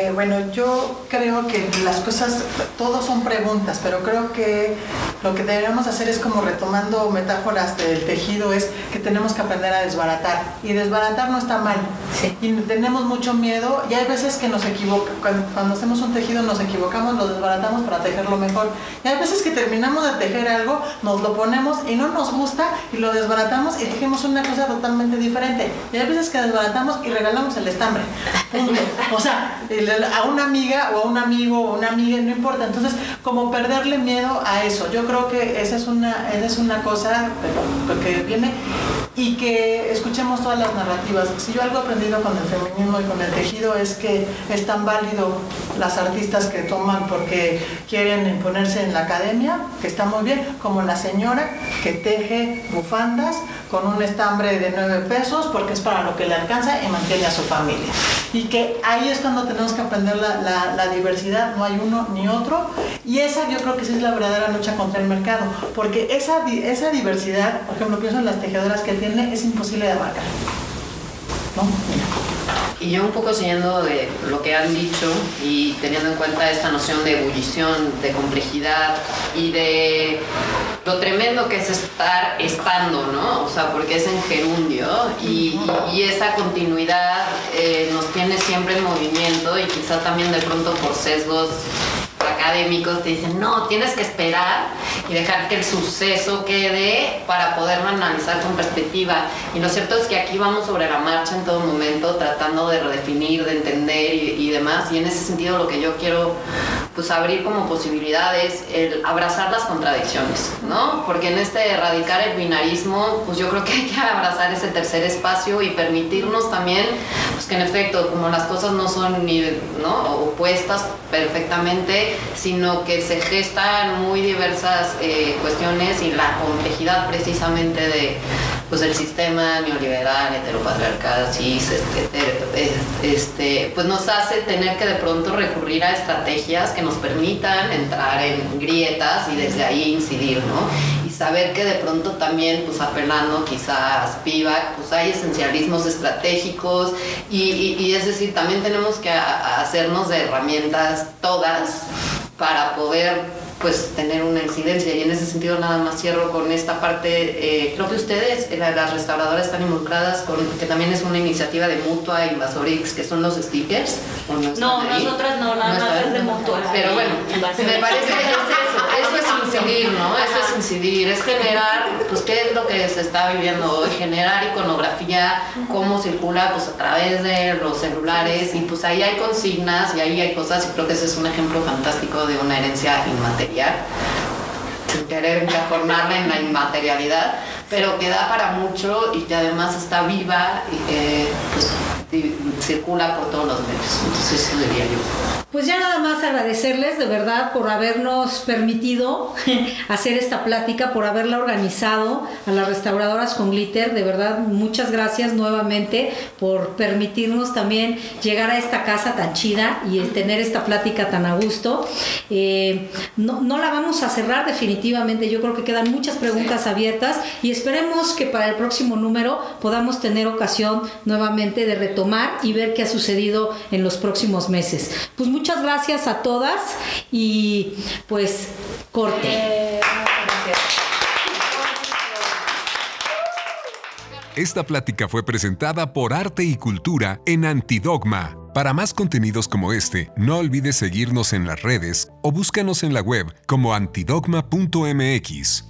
G: Eh, bueno, yo creo que las cosas, todos son preguntas, pero creo que lo que deberíamos hacer es como retomando metáforas del tejido, es que tenemos que aprender a desbaratar. Y desbaratar no está mal. Y tenemos mucho miedo y hay veces que nos equivocamos, cuando, cuando hacemos un tejido nos equivocamos, lo desbaratamos para tejerlo mejor. Y hay veces que terminamos de tejer algo, nos lo ponemos y no nos gusta y lo desbaratamos y tejemos una cosa totalmente diferente. Y hay veces que desbaratamos y regalamos el estambre. Punto. O sea, el- a una amiga o a un amigo o una amiga, no importa. Entonces, como perderle miedo a eso. Yo creo que esa es una, esa es una cosa que viene y que escuchemos todas las narrativas. Si yo algo he aprendido con el feminismo y con el tejido es que es tan válido las artistas que toman porque quieren imponerse en la academia, que está muy bien, como la señora que teje bufandas con un estambre de 9 pesos porque es para lo que le alcanza y mantiene a su familia. Y que ahí es cuando tenemos que aprender la, la, diversidad, no hay uno ni otro. Y esa yo creo que sí es la verdadera lucha contra el mercado, porque esa, esa diversidad, por ejemplo, pienso en las tejedoras que tiene, es imposible de abarcar. ¿No?
H: Y yo un poco siguiendo de lo que han dicho y teniendo en cuenta esta noción de ebullición, de complejidad y de lo tremendo que es estar estando, ¿no? O sea, porque es en gerundio y, esa continuidad eh, nos tiene siempre en movimiento y quizá también de pronto por sesgos académicos te dicen, no, tienes que esperar y dejar que el suceso quede para poderlo analizar con perspectiva. Y lo cierto es que aquí vamos sobre la marcha en todo momento, tratando de redefinir, de entender y, demás. Y en ese sentido lo que yo quiero pues abrir como posibilidades el abrazar las contradicciones, ¿no? Porque en este erradicar el binarismo, pues yo creo que hay que abrazar ese tercer espacio y permitirnos también, pues que en efecto, como las cosas no son ni ¿no? opuestas perfectamente, sino que se gestan muy diversas eh, cuestiones y la complejidad precisamente de pues el sistema neoliberal, heteropatriarcal, cis, este, este, pues nos hace tener que de pronto recurrir a estrategias que nos permitan entrar en grietas y desde ahí incidir, ¿no? Saber que de pronto también, pues apelando quizás a pues hay esencialismos estratégicos y es decir, también tenemos que hacernos de herramientas todas para poder pues tener una incidencia. Y en ese sentido nada más cierro con esta parte eh, creo que ustedes las restauradoras están involucradas con que también es una iniciativa de Mutua Invasorix que son los stickers
E: no, nosotras no nada más es de Mutua.
H: Pero bueno me parece que es eso eso es incidir no eso es incidir es generar pues qué es lo que se está viviendo hoy generar iconografía cómo circula pues a través de los celulares y pues ahí hay consignas y ahí hay cosas y creo que ese es un ejemplo fantástico de una herencia inmaterial querer encajonarla en la inmaterialidad, pero que da para mucho y que además está viva y que pues, circula por todos los medios. Entonces eso diría yo.
B: Pues ya nada más agradecerles de verdad por habernos permitido *laughs* hacer esta plática, por haberla organizado a las restauradoras con glitter. De verdad, muchas gracias nuevamente por permitirnos también llegar a esta casa tan chida y tener esta plática tan a gusto. Eh, no, no la vamos a cerrar definitivamente, yo creo que quedan muchas preguntas abiertas y esperemos que para el próximo número podamos tener ocasión nuevamente de retomar y ver qué ha sucedido en los próximos meses. Pues muchas gracias a todas y pues corte.
A: Esta plática fue presentada por Arte y Cultura en Antidogma. Para más contenidos como este, no olvides seguirnos en las redes o búscanos en la web como antidogma.mx.